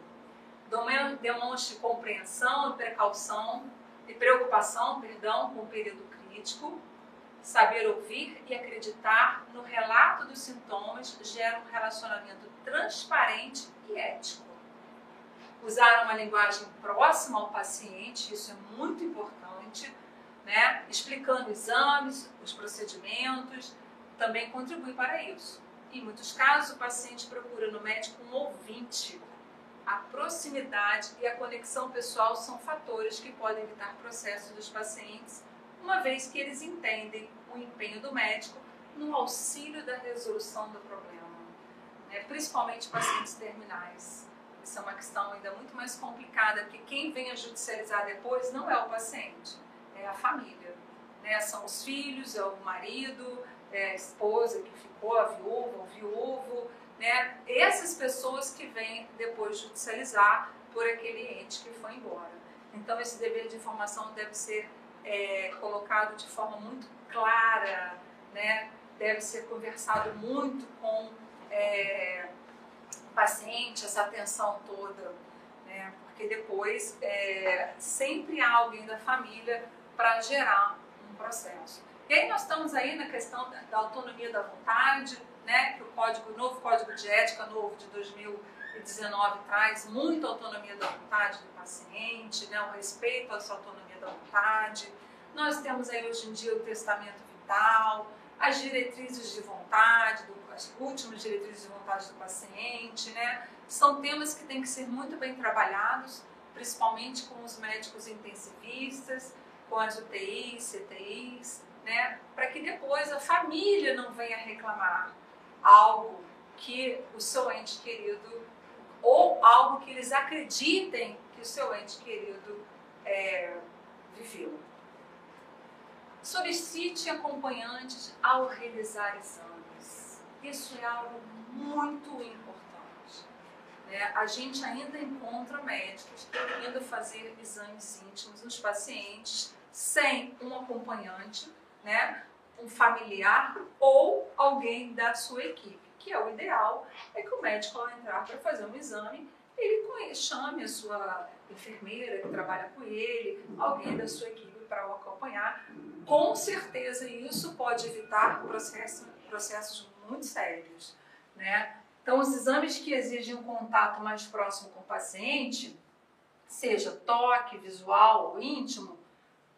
Demonstre compreensão e precaução de preocupação, perdão, com o período crítico, saber ouvir e acreditar no relato dos sintomas gera um relacionamento transparente e ético. Usar uma linguagem próxima ao paciente, isso é muito importante, né? explicando exames, os procedimentos, também contribui para isso. Em muitos casos, o paciente procura no médico um ouvinte. A proximidade e a conexão pessoal são fatores que podem evitar processos dos pacientes, uma vez que eles entendem o empenho do médico no auxílio da resolução do problema, né? principalmente pacientes terminais. Isso é uma questão ainda muito mais complicada, porque quem vem a judicializar depois não é o paciente, é a família. Né? São os filhos, é o marido, é a esposa que ficou, a viúva, o viúvo, né? Essas pessoas que vêm depois judicializar por aquele ente que foi embora. Então, esse dever de informação deve ser é, colocado de forma muito clara, né? deve ser conversado muito com é, o paciente, essa atenção toda, né? porque depois é, sempre há alguém da família para gerar um processo. E aí nós estamos aí na questão da, autonomia da vontade, né, que o código, o novo código de ética novo de 2019 traz muita autonomia da vontade do paciente, né, o respeito à sua autonomia da vontade. Nós temos aí hoje em dia o testamento vital, as diretrizes de vontade, do, as últimas diretrizes de vontade do paciente, né? São temas que têm que ser muito bem trabalhados, principalmente com os médicos intensivistas, com as UTIs, CTIs, né? Para que depois a família não venha reclamar algo que o seu ente querido ou algo que eles acreditem que o seu ente querido é, viveu. Solicite acompanhantes ao realizar exames. Isso é algo muito importante. Né? A gente ainda encontra médicos indo fazer exames íntimos nos pacientes sem um acompanhante, né? um familiar ou alguém da sua equipe, que é o ideal, é que o médico ao entrar para fazer um exame, ele chame a sua enfermeira que trabalha com ele, alguém da sua equipe para o acompanhar. Com certeza isso pode evitar processos, muito sérios, né? Então, os exames que exigem um contato mais próximo com o paciente, seja toque, visual ou íntimo,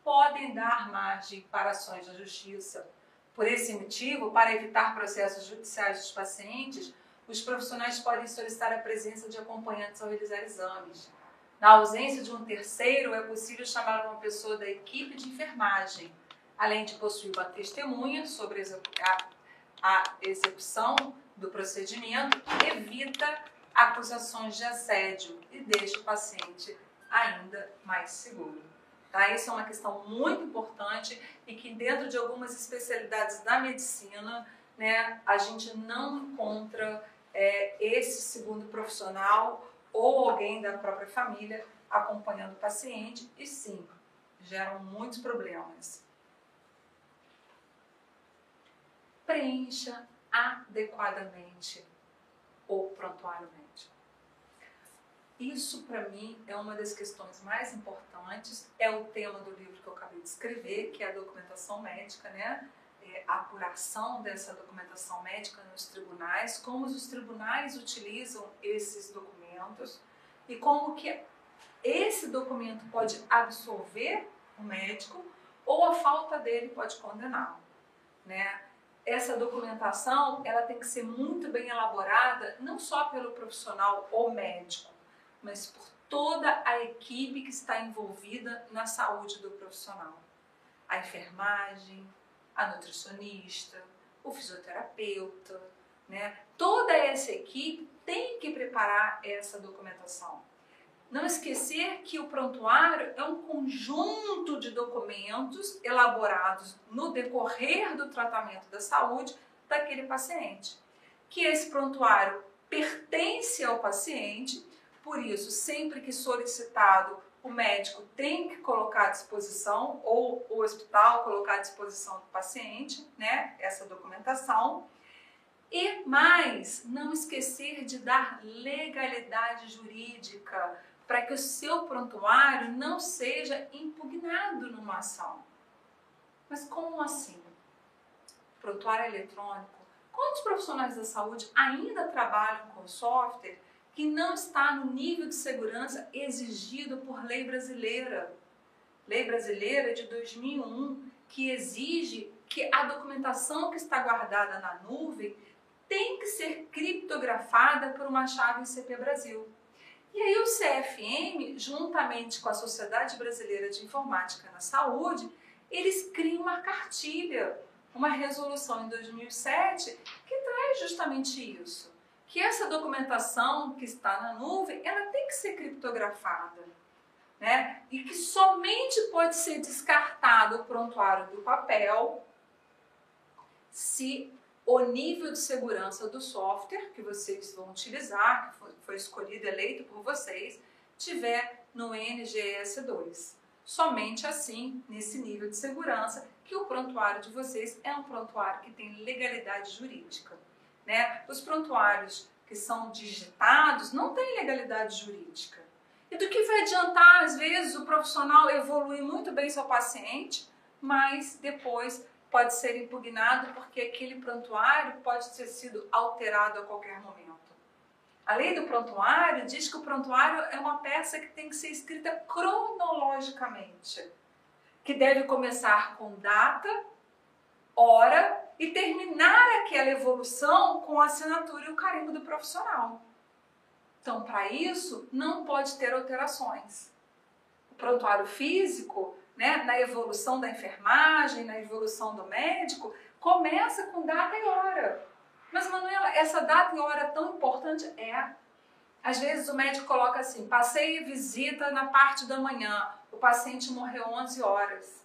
podem dar margem para ações da justiça. Por esse motivo, para evitar processos judiciais dos pacientes, os profissionais podem solicitar a presença de acompanhantes ao realizar exames. Na ausência de um terceiro, é possível chamar uma pessoa da equipe de enfermagem, além de possuir uma testemunha sobre a, a execução do procedimento, evita acusações de assédio e deixa o paciente ainda mais seguro. Tá? Isso é uma questão muito importante e que dentro de algumas especialidades da medicina, né, a gente não encontra é, esse segundo profissional ou alguém da própria família acompanhando o paciente e sim, geram muitos problemas. Preencha adequadamente o prontuário médico. Isso, para mim, é uma das questões mais importantes. É o tema do livro que eu acabei de escrever, que é a documentação médica, né? É a apuração dessa documentação médica nos tribunais, como os tribunais utilizam esses documentos e como que esse documento pode absolver o médico ou a falta dele pode condená-lo, né? Essa documentação, ela tem que ser muito bem elaborada, não só pelo profissional ou médico, mas por toda a equipe que está envolvida na saúde do profissional. A enfermagem, a nutricionista, o fisioterapeuta, né? Toda essa equipe tem que preparar essa documentação. Não esquecer que o prontuário é um conjunto de documentos elaborados no decorrer do tratamento da saúde daquele paciente. Que esse prontuário pertence ao paciente por isso, sempre que solicitado, o médico tem que colocar à disposição, ou o hospital colocar à disposição do paciente, né, essa documentação. E mais, não esquecer de dar legalidade jurídica para que o seu prontuário não seja impugnado numa ação. Mas como assim? Prontuário eletrônico. Quantos profissionais da saúde ainda trabalham com software que não está no nível de segurança exigido por lei brasileira. Lei brasileira de 2001, que exige que a documentação que está guardada na nuvem tem que ser criptografada por uma chave CP Brasil. E aí o CFM, juntamente com a Sociedade Brasileira de Informática na Saúde, eles criam uma cartilha, uma resolução em 2007 que traz justamente isso, que essa documentação que está na nuvem, ela tem que ser criptografada, né? E que somente pode ser descartado o prontuário do papel se o nível de segurança do software que vocês vão utilizar, que foi, escolhido, eleito por vocês, tiver no NGS2. Somente assim, nesse nível de segurança, que o prontuário de vocês é um prontuário que tem legalidade jurídica. Né? Os prontuários que são digitados não têm legalidade jurídica. E do que vai adiantar, às vezes, o profissional evoluir muito bem seu paciente, mas depois pode ser impugnado porque aquele prontuário pode ter sido alterado a qualquer momento. A lei do prontuário diz que o prontuário é uma peça que tem que ser escrita cronologicamente, que deve começar com data, hora e terminar aquela evolução com a assinatura e o carimbo do profissional. Então, para isso, não pode ter alterações. O prontuário físico né, na evolução da enfermagem, na evolução do médico, começa com data e hora. Mas, Manuela, essa data e hora tão importante é. Às vezes o médico coloca assim: passei visita na parte da manhã, o paciente morreu 11 horas.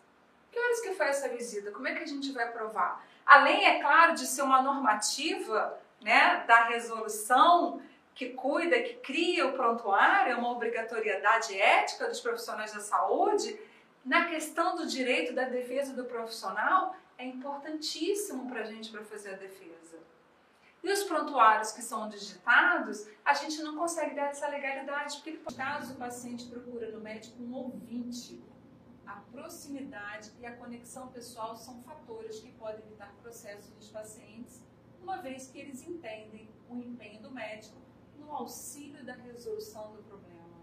Que horas que foi essa visita? Como é que a gente vai provar? Além, é claro, de ser uma normativa né, da resolução que cuida, que cria o prontuário, é uma obrigatoriedade ética dos profissionais da saúde, na questão do direito da defesa do profissional, é importantíssimo para a gente para fazer a defesa. E os prontuários que são digitados, a gente não consegue dar essa legalidade, porque caso o paciente procura no médico um ouvinte, a proximidade e a conexão pessoal são fatores que podem evitar processos dos pacientes, uma vez que eles entendem o empenho do médico no auxílio da resolução do problema,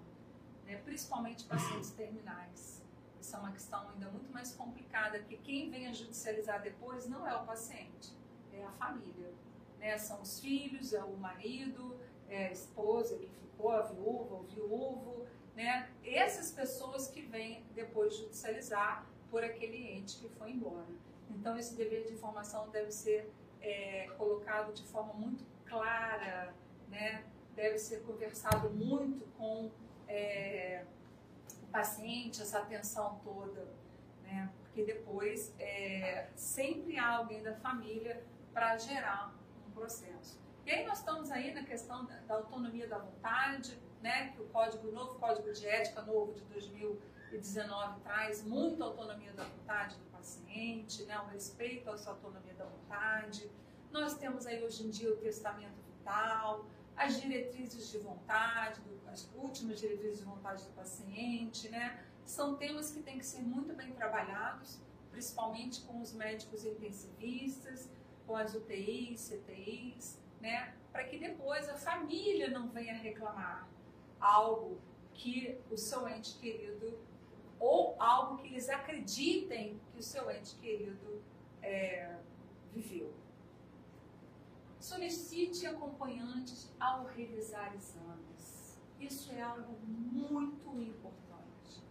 né? principalmente pacientes terminais. Isso é uma questão ainda muito mais complicada, porque quem vem a judicializar depois não é o paciente, é a família. Né? São os filhos, é o marido, é a esposa que ficou, a viúva, o viúvo, né? Essas pessoas que vêm depois judicializar por aquele ente que foi embora. Então, esse dever de informação deve ser é, colocado de forma muito clara, né? deve ser conversado muito com é, paciente, essa atenção toda, né? Porque depois é, sempre há alguém da família para gerar um processo. E aí nós estamos aí na questão da, autonomia da vontade, né? Que o código, o novo código de ética novo de 2019 traz muita autonomia da vontade do paciente, né? O respeito à sua autonomia da vontade. Nós temos aí hoje em dia o testamento vital, as diretrizes de vontade, as últimas diretrizes de vontade do paciente, né? São temas que têm que ser muito bem trabalhados, principalmente com os médicos intensivistas, com as UTIs, CTIs, né? Para que depois a família não venha reclamar algo que o seu ente querido ou algo que eles acreditem que o seu ente querido é, viveu. Solicite acompanhantes ao realizar exames. Isso é algo muito importante.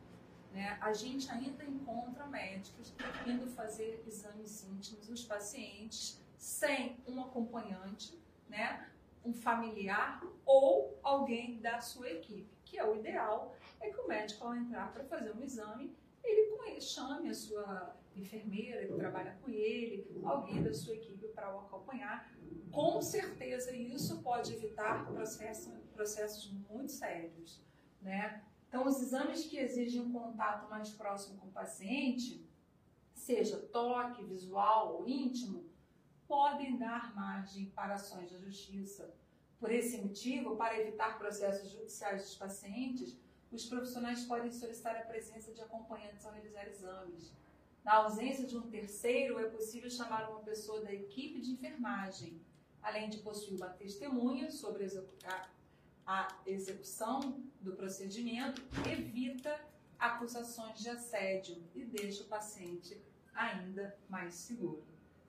Né? A gente ainda encontra médicos indo fazer exames íntimos nos pacientes sem um acompanhante, né? Um familiar ou alguém da sua equipe, que é o ideal, é que o médico ao entrar para fazer um exame, ele chame a sua enfermeira que trabalha com ele, alguém da sua equipe para o acompanhar, com certeza isso pode evitar processos, muito sérios, né? Então, os exames que exigem um contato mais próximo com o paciente, seja toque, visual ou íntimo, podem dar margem para ações da justiça. Por esse motivo, para evitar processos judiciais dos pacientes, os profissionais podem solicitar a presença de acompanhantes ao realizar exames. Na ausência de um terceiro, é possível chamar uma pessoa da equipe de enfermagem além de possuir uma testemunha sobre a execução do procedimento, evita acusações de assédio e deixa o paciente ainda mais seguro.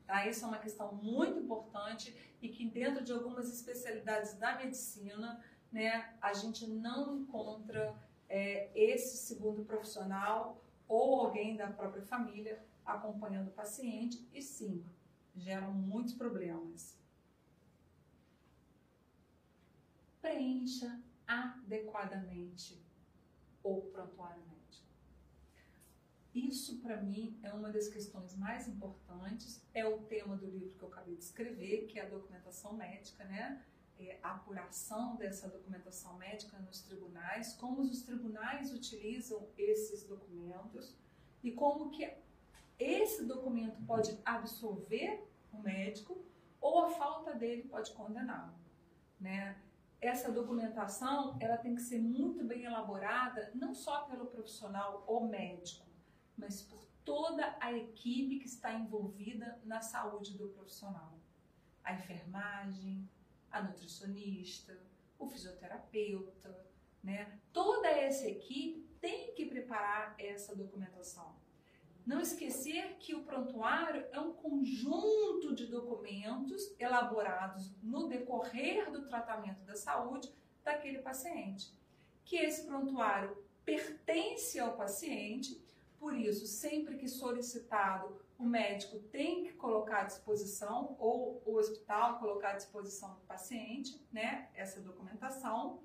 Tá? Isso é uma questão muito importante e que dentro de algumas especialidades da medicina, né, a gente não encontra é, esse segundo profissional ou alguém da própria família acompanhando o paciente e sim, geram muitos problemas. Preencha adequadamente o prontuário médico. Isso, para mim, é uma das questões mais importantes. É o tema do livro que eu acabei de escrever, que é a documentação médica, né? É a apuração dessa documentação médica nos tribunais, como os tribunais utilizam esses documentos e como que esse documento pode absolver o médico ou a falta dele pode condená-lo, né? Essa documentação, ela tem que ser muito bem elaborada, não só pelo profissional ou médico, mas por toda a equipe que está envolvida na saúde do profissional. A enfermagem, a nutricionista, o fisioterapeuta, né? Toda essa equipe tem que preparar essa documentação. Não esquecer que o prontuário é um conjunto de documentos elaborados no decorrer do tratamento da saúde daquele paciente. Que esse prontuário pertence ao paciente, por isso, sempre que solicitado, o médico tem que colocar à disposição, ou o hospital colocar à disposição do paciente, né, essa documentação.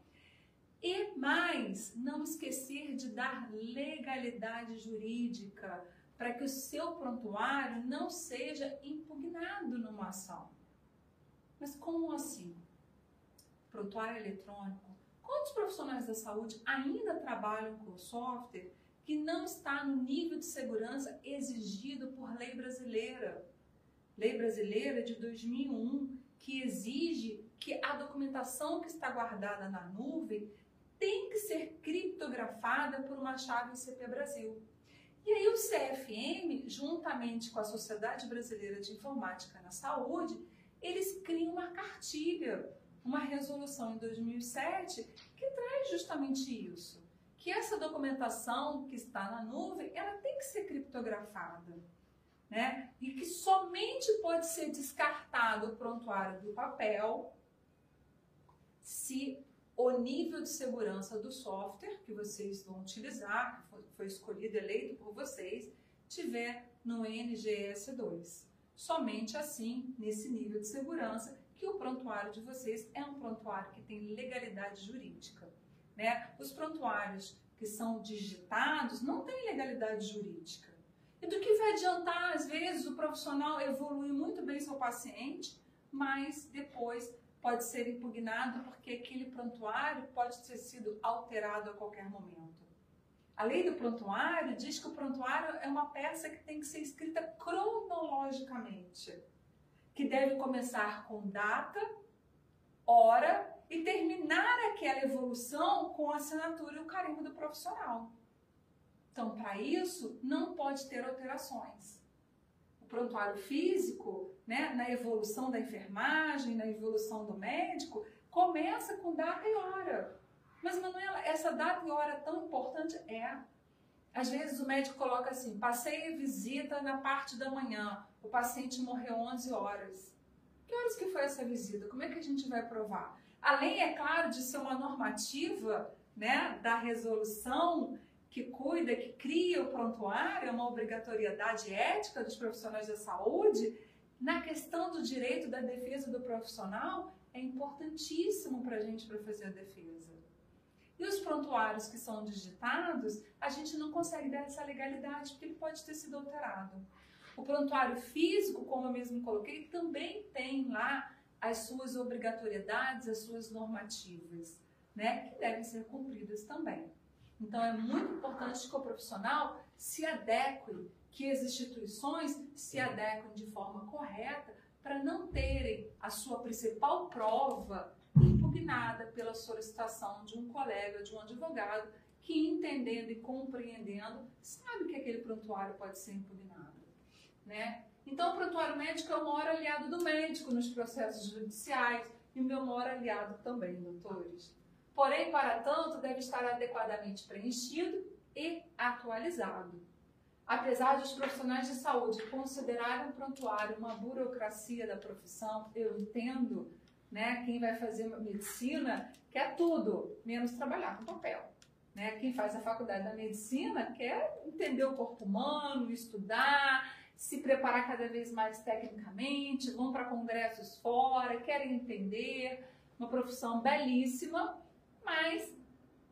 E mais, não esquecer de dar legalidade jurídica para que o seu prontuário não seja impugnado numa ação. Mas como assim? Prontuário eletrônico. Quantos profissionais da saúde ainda trabalham com software que não está no nível de segurança exigido por lei brasileira? Lei brasileira de 2001, que exige que a documentação que está guardada na nuvem tem que ser criptografada por uma chave CP Brasil. E aí o CFM, juntamente com a Sociedade Brasileira de Informática na Saúde, eles criam uma cartilha, uma resolução em 2007 que traz justamente isso, que essa documentação que está na nuvem, ela tem que ser criptografada, né? E que somente pode ser descartado o prontuário do papel se o nível de segurança do software que vocês vão utilizar, que foi escolhido, eleito por vocês, tiver no NGS2. Somente assim, nesse nível de segurança, que o prontuário de vocês é um prontuário que tem legalidade jurídica. Né? Os prontuários que são digitados não têm legalidade jurídica. E do que vai adiantar, às vezes, o profissional evolui muito bem seu paciente, mas depois pode ser impugnado porque aquele prontuário pode ter sido alterado a qualquer momento. A lei do prontuário diz que o prontuário é uma peça que tem que ser escrita cronologicamente, que deve começar com data, hora e terminar aquela evolução com a assinatura e o carimbo do profissional. Então, para isso, não pode ter alterações prontuário físico, né, na evolução da enfermagem, na evolução do médico, começa com data e hora. Mas, Manuela, essa data e hora tão importante é. Às vezes o médico coloca assim: passei a visita na parte da manhã, o paciente morreu 11 horas. Que horas que foi essa visita? Como é que a gente vai provar? Além, é claro, de ser uma normativa né, da resolução que cuida, que cria o prontuário, é uma obrigatoriedade ética dos profissionais da saúde, na questão do direito da defesa do profissional, é importantíssimo para a gente para fazer a defesa. E os prontuários que são digitados, a gente não consegue dar essa legalidade, porque ele pode ter sido alterado. O prontuário físico, como eu mesmo coloquei, também tem lá as suas obrigatoriedades, as suas normativas, né, que devem ser cumpridas também. Então é muito importante que o profissional se adeque, que as instituições se adequem de forma correta para não terem a sua principal prova impugnada pela solicitação de um colega, de um advogado, que entendendo e compreendendo, sabe que aquele prontuário pode ser impugnado. Né? Então, o prontuário médico é o maior aliado do médico nos processos judiciais e o meu maior aliado também, doutores porém, para tanto, deve estar adequadamente preenchido e atualizado. Apesar de os profissionais de saúde considerarem o prontuário uma burocracia da profissão, eu entendo, né? Quem vai fazer medicina quer tudo, menos trabalhar com papel. Né? Quem faz a faculdade da medicina quer entender o corpo humano, estudar, se preparar cada vez mais tecnicamente, vão para congressos fora, querem entender, uma profissão belíssima, mas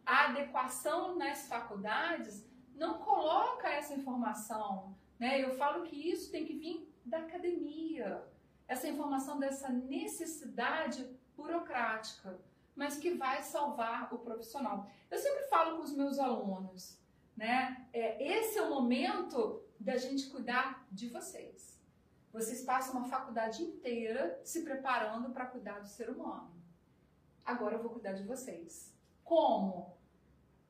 a adequação nas faculdades não coloca essa informação. Né? Eu falo que isso tem que vir da academia, essa informação dessa necessidade burocrática, mas que vai salvar o profissional. Eu sempre falo com os meus alunos, né? É, esse é o momento da gente cuidar de vocês. Vocês passam uma faculdade inteira se preparando para cuidar do ser humano. Agora eu vou cuidar de vocês. Como?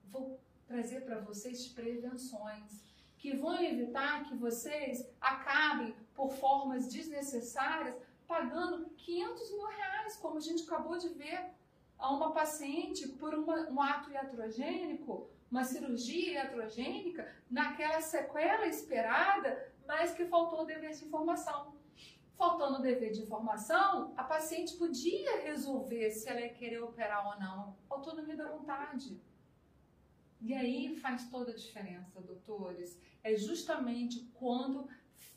Vou trazer para vocês prevenções que vão evitar que vocês acabem por formas desnecessárias pagando 500 mil reais, como a gente acabou de ver a uma paciente por uma, um ato iatrogênico, uma cirurgia iatrogênica, naquela sequela esperada, mas que faltou o dever de informação. Faltando o dever de informação, a paciente podia resolver se ela ia querer operar ou não. Autonomia da vontade. E aí faz toda a diferença, doutores. É justamente quando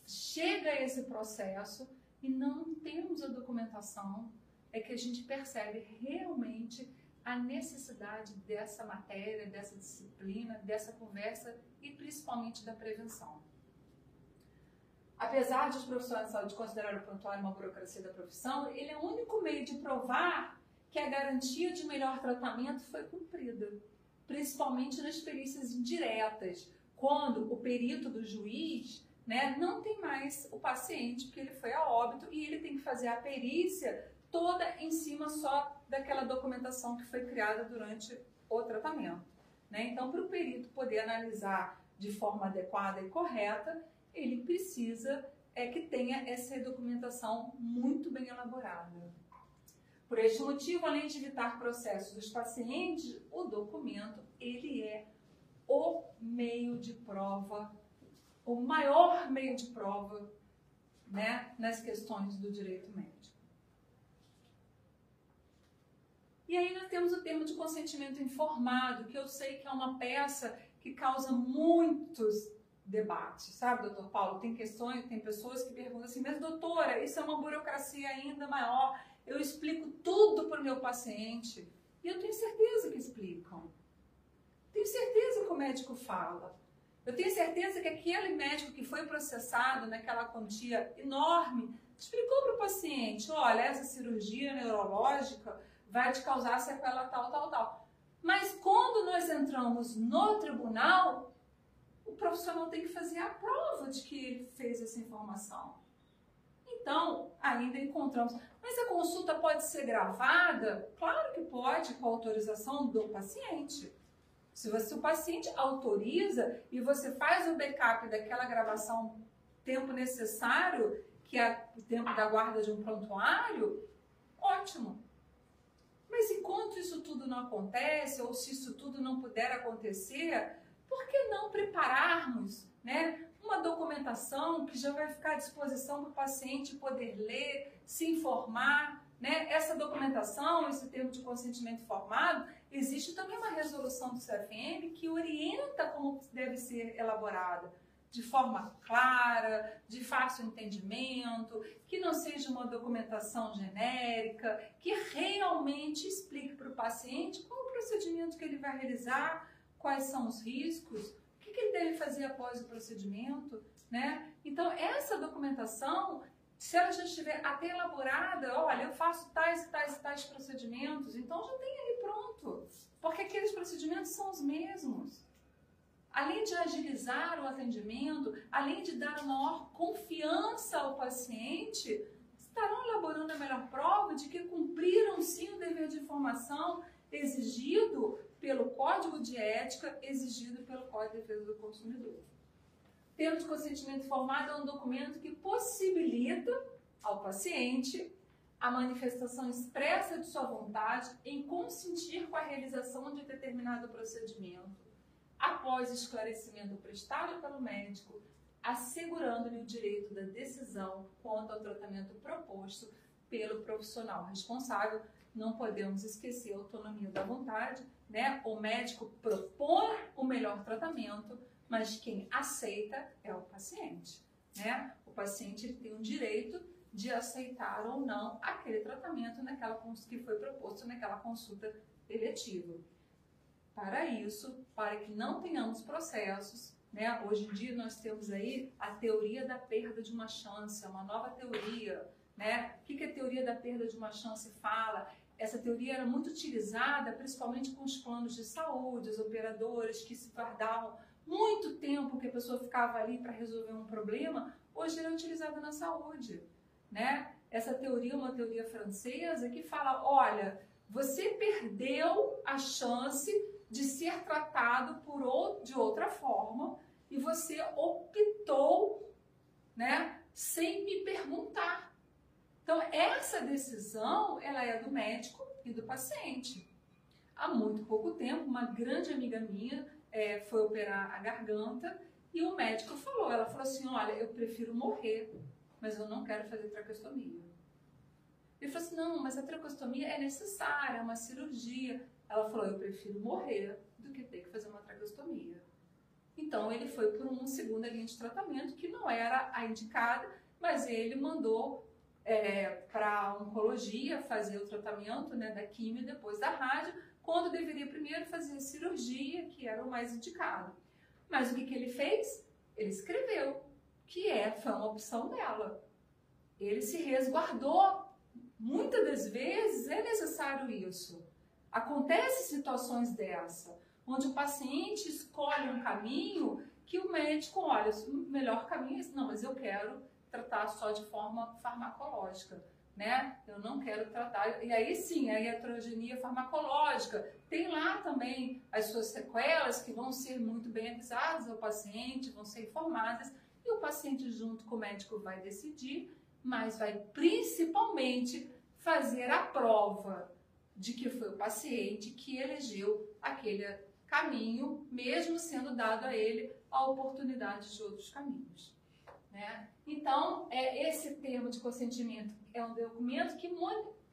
chega esse processo e não temos a documentação, é que a gente percebe realmente a necessidade dessa matéria, dessa disciplina, dessa conversa e principalmente da prevenção. Apesar de os profissionais de saúde considerarem o prontuário uma burocracia da profissão, ele é o único meio de provar que a garantia de melhor tratamento foi cumprida, principalmente nas perícias indiretas, quando o perito do juiz né, não tem mais o paciente, porque ele foi a óbito e ele tem que fazer a perícia toda em cima só daquela documentação que foi criada durante o tratamento. Né? Então, para o perito poder analisar de forma adequada e correta, ele precisa é que tenha essa documentação muito bem elaborada. Por este motivo, além de evitar processos dos pacientes, o documento ele é o meio de prova, o maior meio de prova né, nas questões do direito médico. E aí nós temos o termo de consentimento informado, que eu sei que é uma peça que causa muitos debates, sabe, doutor Paulo? Tem questões, tem pessoas que perguntam assim, mas doutora, isso é uma burocracia ainda maior, eu explico tudo para o meu paciente. E eu tenho certeza que explicam. Tenho certeza que o médico fala. Eu tenho certeza que aquele médico que foi processado naquela quantia enorme explicou para o paciente: olha, essa cirurgia neurológica vai te causar sequela tal, tal, tal. Mas quando nós entramos no tribunal, o profissional tem que fazer a prova de que ele fez essa informação. Então, ainda encontramos. Mas a consulta pode ser gravada? Claro que pode, com autorização do paciente. Se você, o paciente autoriza e você faz o backup daquela gravação tempo necessário, que é o tempo da guarda de um prontuário, ótimo. Mas enquanto isso tudo não acontece, ou se isso tudo não puder acontecer, por que não prepararmos né, uma documentação que já vai ficar à disposição para o paciente poder ler, se informar? Né? Essa documentação, esse termo de consentimento informado, existe também uma resolução do CFM que orienta como deve ser elaborada de forma clara, de fácil entendimento, que não seja uma documentação genérica, que realmente explique para o paciente qual o procedimento que ele vai realizar, quais são os riscos, o que, que ele deve fazer após o procedimento, né? Então, essa documentação, se ela já estiver até elaborada, olha, eu faço tais e tais e tais procedimentos, então já tem ali pronto, porque aqueles procedimentos são os mesmos além de agilizar o atendimento, além de dar maior confiança ao paciente, estarão elaborando a melhor prova de que cumpriram sim o dever de informação exigido pelo Código de Ética, exigido pelo Código de Defesa do Consumidor. Termo de consentimento informado é um documento que possibilita ao paciente a manifestação expressa de sua vontade em consentir com a realização de determinado procedimento após esclarecimento prestado pelo médico, assegurando-lhe o direito da decisão quanto ao tratamento proposto pelo profissional responsável. Não podemos esquecer a autonomia da vontade, né? O médico propõe o melhor tratamento, mas quem aceita é o paciente, né? O paciente ele tem o direito de aceitar ou não aquele tratamento naquela que foi proposto naquela consulta eletiva. Para isso, para que não tenhamos processos, né? Hoje em dia nós temos aí a teoria da perda de uma chance, é uma nova teoria, né? O que, que a teoria da perda de uma chance fala? Essa teoria era muito utilizada principalmente com os planos de saúde, os operadores que se guardavam muito tempo que a pessoa ficava ali para resolver um problema, hoje ela é utilizada na saúde. Né? Essa teoria é uma teoria francesa que fala: olha, você perdeu a chance de ser tratado por ou, de outra forma e você optou, né, sem me perguntar. Então essa decisão ela é do médico e do paciente. Há muito pouco tempo, uma grande amiga minha é, foi operar a garganta e o médico falou, ela falou assim, olha, eu prefiro morrer mas eu não quero fazer traqueostomia. Ele falou assim, não, mas a traqueostomia é necessária, é uma cirurgia. Ela falou, eu prefiro morrer do que ter que fazer uma traqueostomia. Então ele foi por uma segunda linha de tratamento que não era a indicada, mas ele mandou é, para oncologia fazer o tratamento né, da quimio depois da rádio, quando deveria primeiro fazer a cirurgia, que era o mais indicado. Mas o que, que ele fez? Ele escreveu que é, foi uma opção dela. Ele se resguardou. Muitas das vezes é necessário isso. Acontece situações dessa, onde o paciente escolhe um caminho que o médico olha, o melhor caminho é esse. Não, mas eu quero tratar só de forma farmacológica, né? Eu não quero tratar. E aí sim, a heterogenia farmacológica. Tem lá também as suas sequelas que vão ser muito bem avisadas ao paciente, vão ser informadas e o paciente, junto com o médico, vai decidir, mas vai principalmente fazer a prova de que foi o paciente que elegeu aquele caminho, mesmo sendo dado a ele a oportunidade de outros caminhos. Né? Então, é, esse termo de consentimento é um documento que,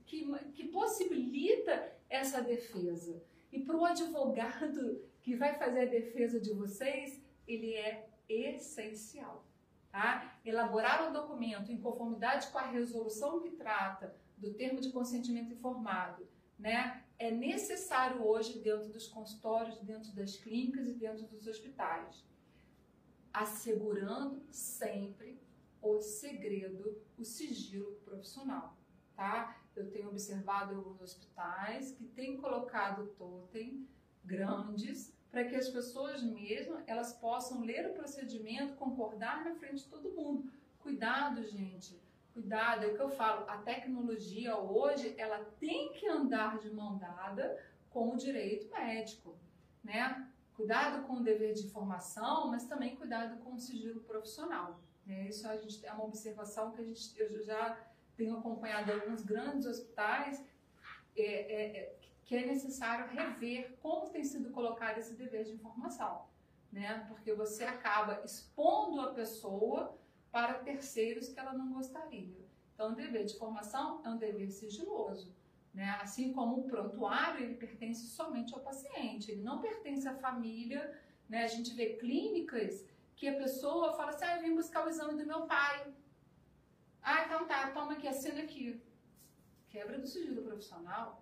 que, que possibilita essa defesa. E para o advogado que vai fazer a defesa de vocês, ele é essencial. Tá? Elaborar um documento em conformidade com a resolução que trata do termo de consentimento informado né, é necessário hoje dentro dos consultórios, dentro das clínicas e dentro dos hospitais, assegurando sempre o segredo, o sigilo profissional. Tá? Eu tenho observado alguns hospitais que têm colocado totem grandes para que as pessoas mesmo elas possam ler o procedimento, concordar na frente de todo mundo. Cuidado, gente. Cuidado, é o que eu falo, a tecnologia hoje, ela tem que andar de mão dada com o direito médico, né? Cuidado com o dever de informação, mas também cuidado com o sigilo profissional. Né? Isso a gente, é uma observação que a gente, eu já tenho acompanhado alguns grandes hospitais é, é, é que é necessário rever como tem sido colocado esse dever de informação, né? Porque você acaba expondo a pessoa para terceiros que ela não gostaria. Então, o dever de informação é um dever sigiloso, né? Assim como o prontuário, ele pertence somente ao paciente, ele não pertence à família, né? A gente vê clínicas que a pessoa fala assim, ah, eu vim buscar o exame do meu pai. Ah, então tá, toma aqui, assina aqui. Quebra do sigilo profissional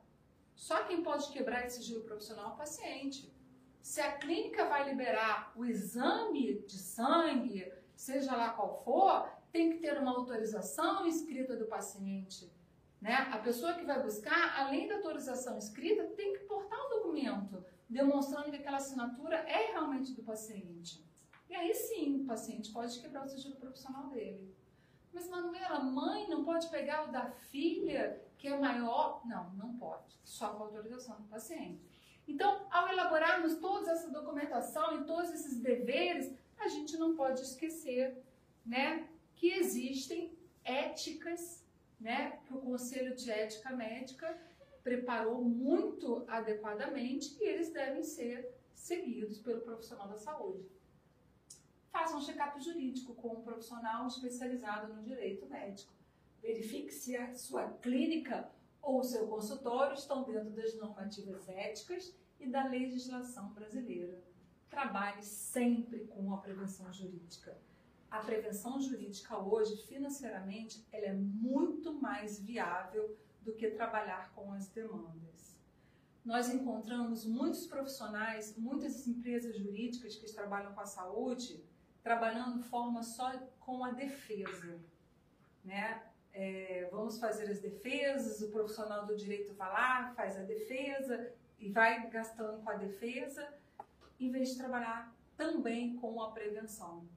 só quem pode quebrar esse sigilo profissional é o paciente. Se a clínica vai liberar o exame de sangue, seja lá qual for, tem que ter uma autorização escrita do paciente. Né? A pessoa que vai buscar, além da autorização escrita, tem que portar um documento demonstrando que aquela assinatura é realmente do paciente. E aí sim, o paciente pode quebrar o sigilo profissional dele. Mas Manuela, mãe não pode pegar o da filha que é maior? Não, não pode. Só com autorização do paciente. Então, ao elaborarmos toda essa documentação e todos esses deveres, a gente não pode esquecer, né, que existem éticas, né, que o Conselho de Ética Médica preparou muito adequadamente e eles devem ser seguidos pelo profissional da saúde. Faça um check-up jurídico com um profissional especializado no direito médico. Verifique se a sua clínica ou o seu consultório estão dentro das normativas éticas e da legislação brasileira. Trabalhe sempre com a prevenção jurídica. A prevenção jurídica hoje, financeiramente, ela é muito mais viável do que trabalhar com as demandas. Nós encontramos muitos profissionais, muitas empresas jurídicas que trabalham com a saúde, trabalhando de forma só com a defesa, né? É, vamos fazer as defesas, o profissional do direito vai lá, faz a defesa e vai gastando com a defesa, em vez de trabalhar também com a prevenção.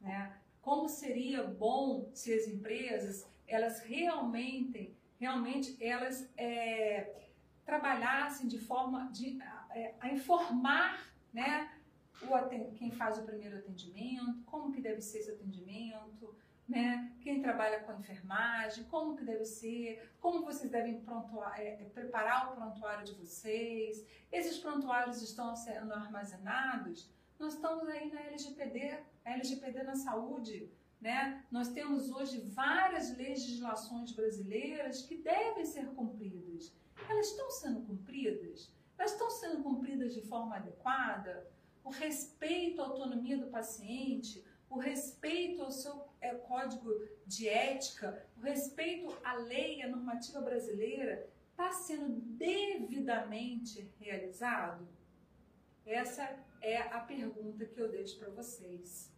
Né? Como seria bom se as empresas elas realmente, realmente elas é, trabalhassem de forma de, é, a informar né, o, quem faz o primeiro atendimento, como que deve ser esse atendimento, né? Quem trabalha com enfermagem, como que deve ser, como vocês devem é, é, preparar o prontuário de vocês. Esses prontuários estão sendo armazenados. Nós estamos aí na LGPD, LGPD na saúde, né? Nós temos hoje várias legislações brasileiras que devem ser cumpridas. Elas estão sendo cumpridas? Elas estão sendo cumpridas de forma adequada? O respeito à autonomia do paciente, o respeito ao seu é, código de ética, o respeito à lei, à normativa brasileira, está sendo devidamente realizado? Essa é a pergunta que eu deixo para vocês.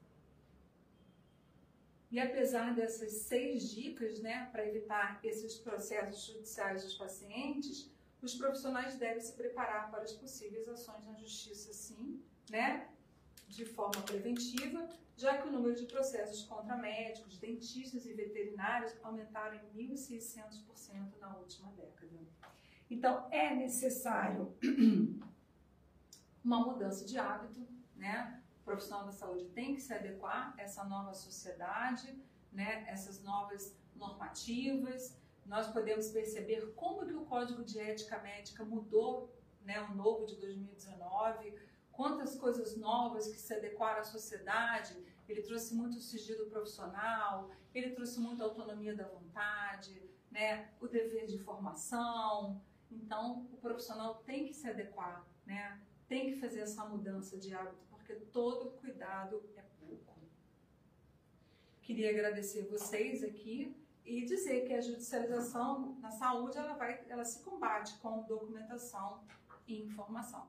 E apesar dessas seis dicas né, para evitar esses processos judiciais dos pacientes, os profissionais devem se preparar para as possíveis ações na justiça, sim, né? De forma preventiva, já que o número de processos contra médicos, dentistas e veterinários aumentaram em 1.600% na última década. Então, é necessário uma mudança de hábito, né? O profissional da saúde tem que se adequar a essa nova sociedade, né? Essas novas normativas. Nós podemos perceber como que o Código de Ética Médica mudou, né? O novo de 2019 quantas coisas novas que se adequaram à sociedade. Ele trouxe muito sigilo profissional, ele trouxe muita autonomia da vontade, né? o dever de formação. Então, o profissional tem que se adequar, né? tem que fazer essa mudança de hábito, porque todo cuidado é pouco. Queria agradecer vocês aqui e dizer que a judicialização na saúde ela vai, ela se combate com documentação e informação.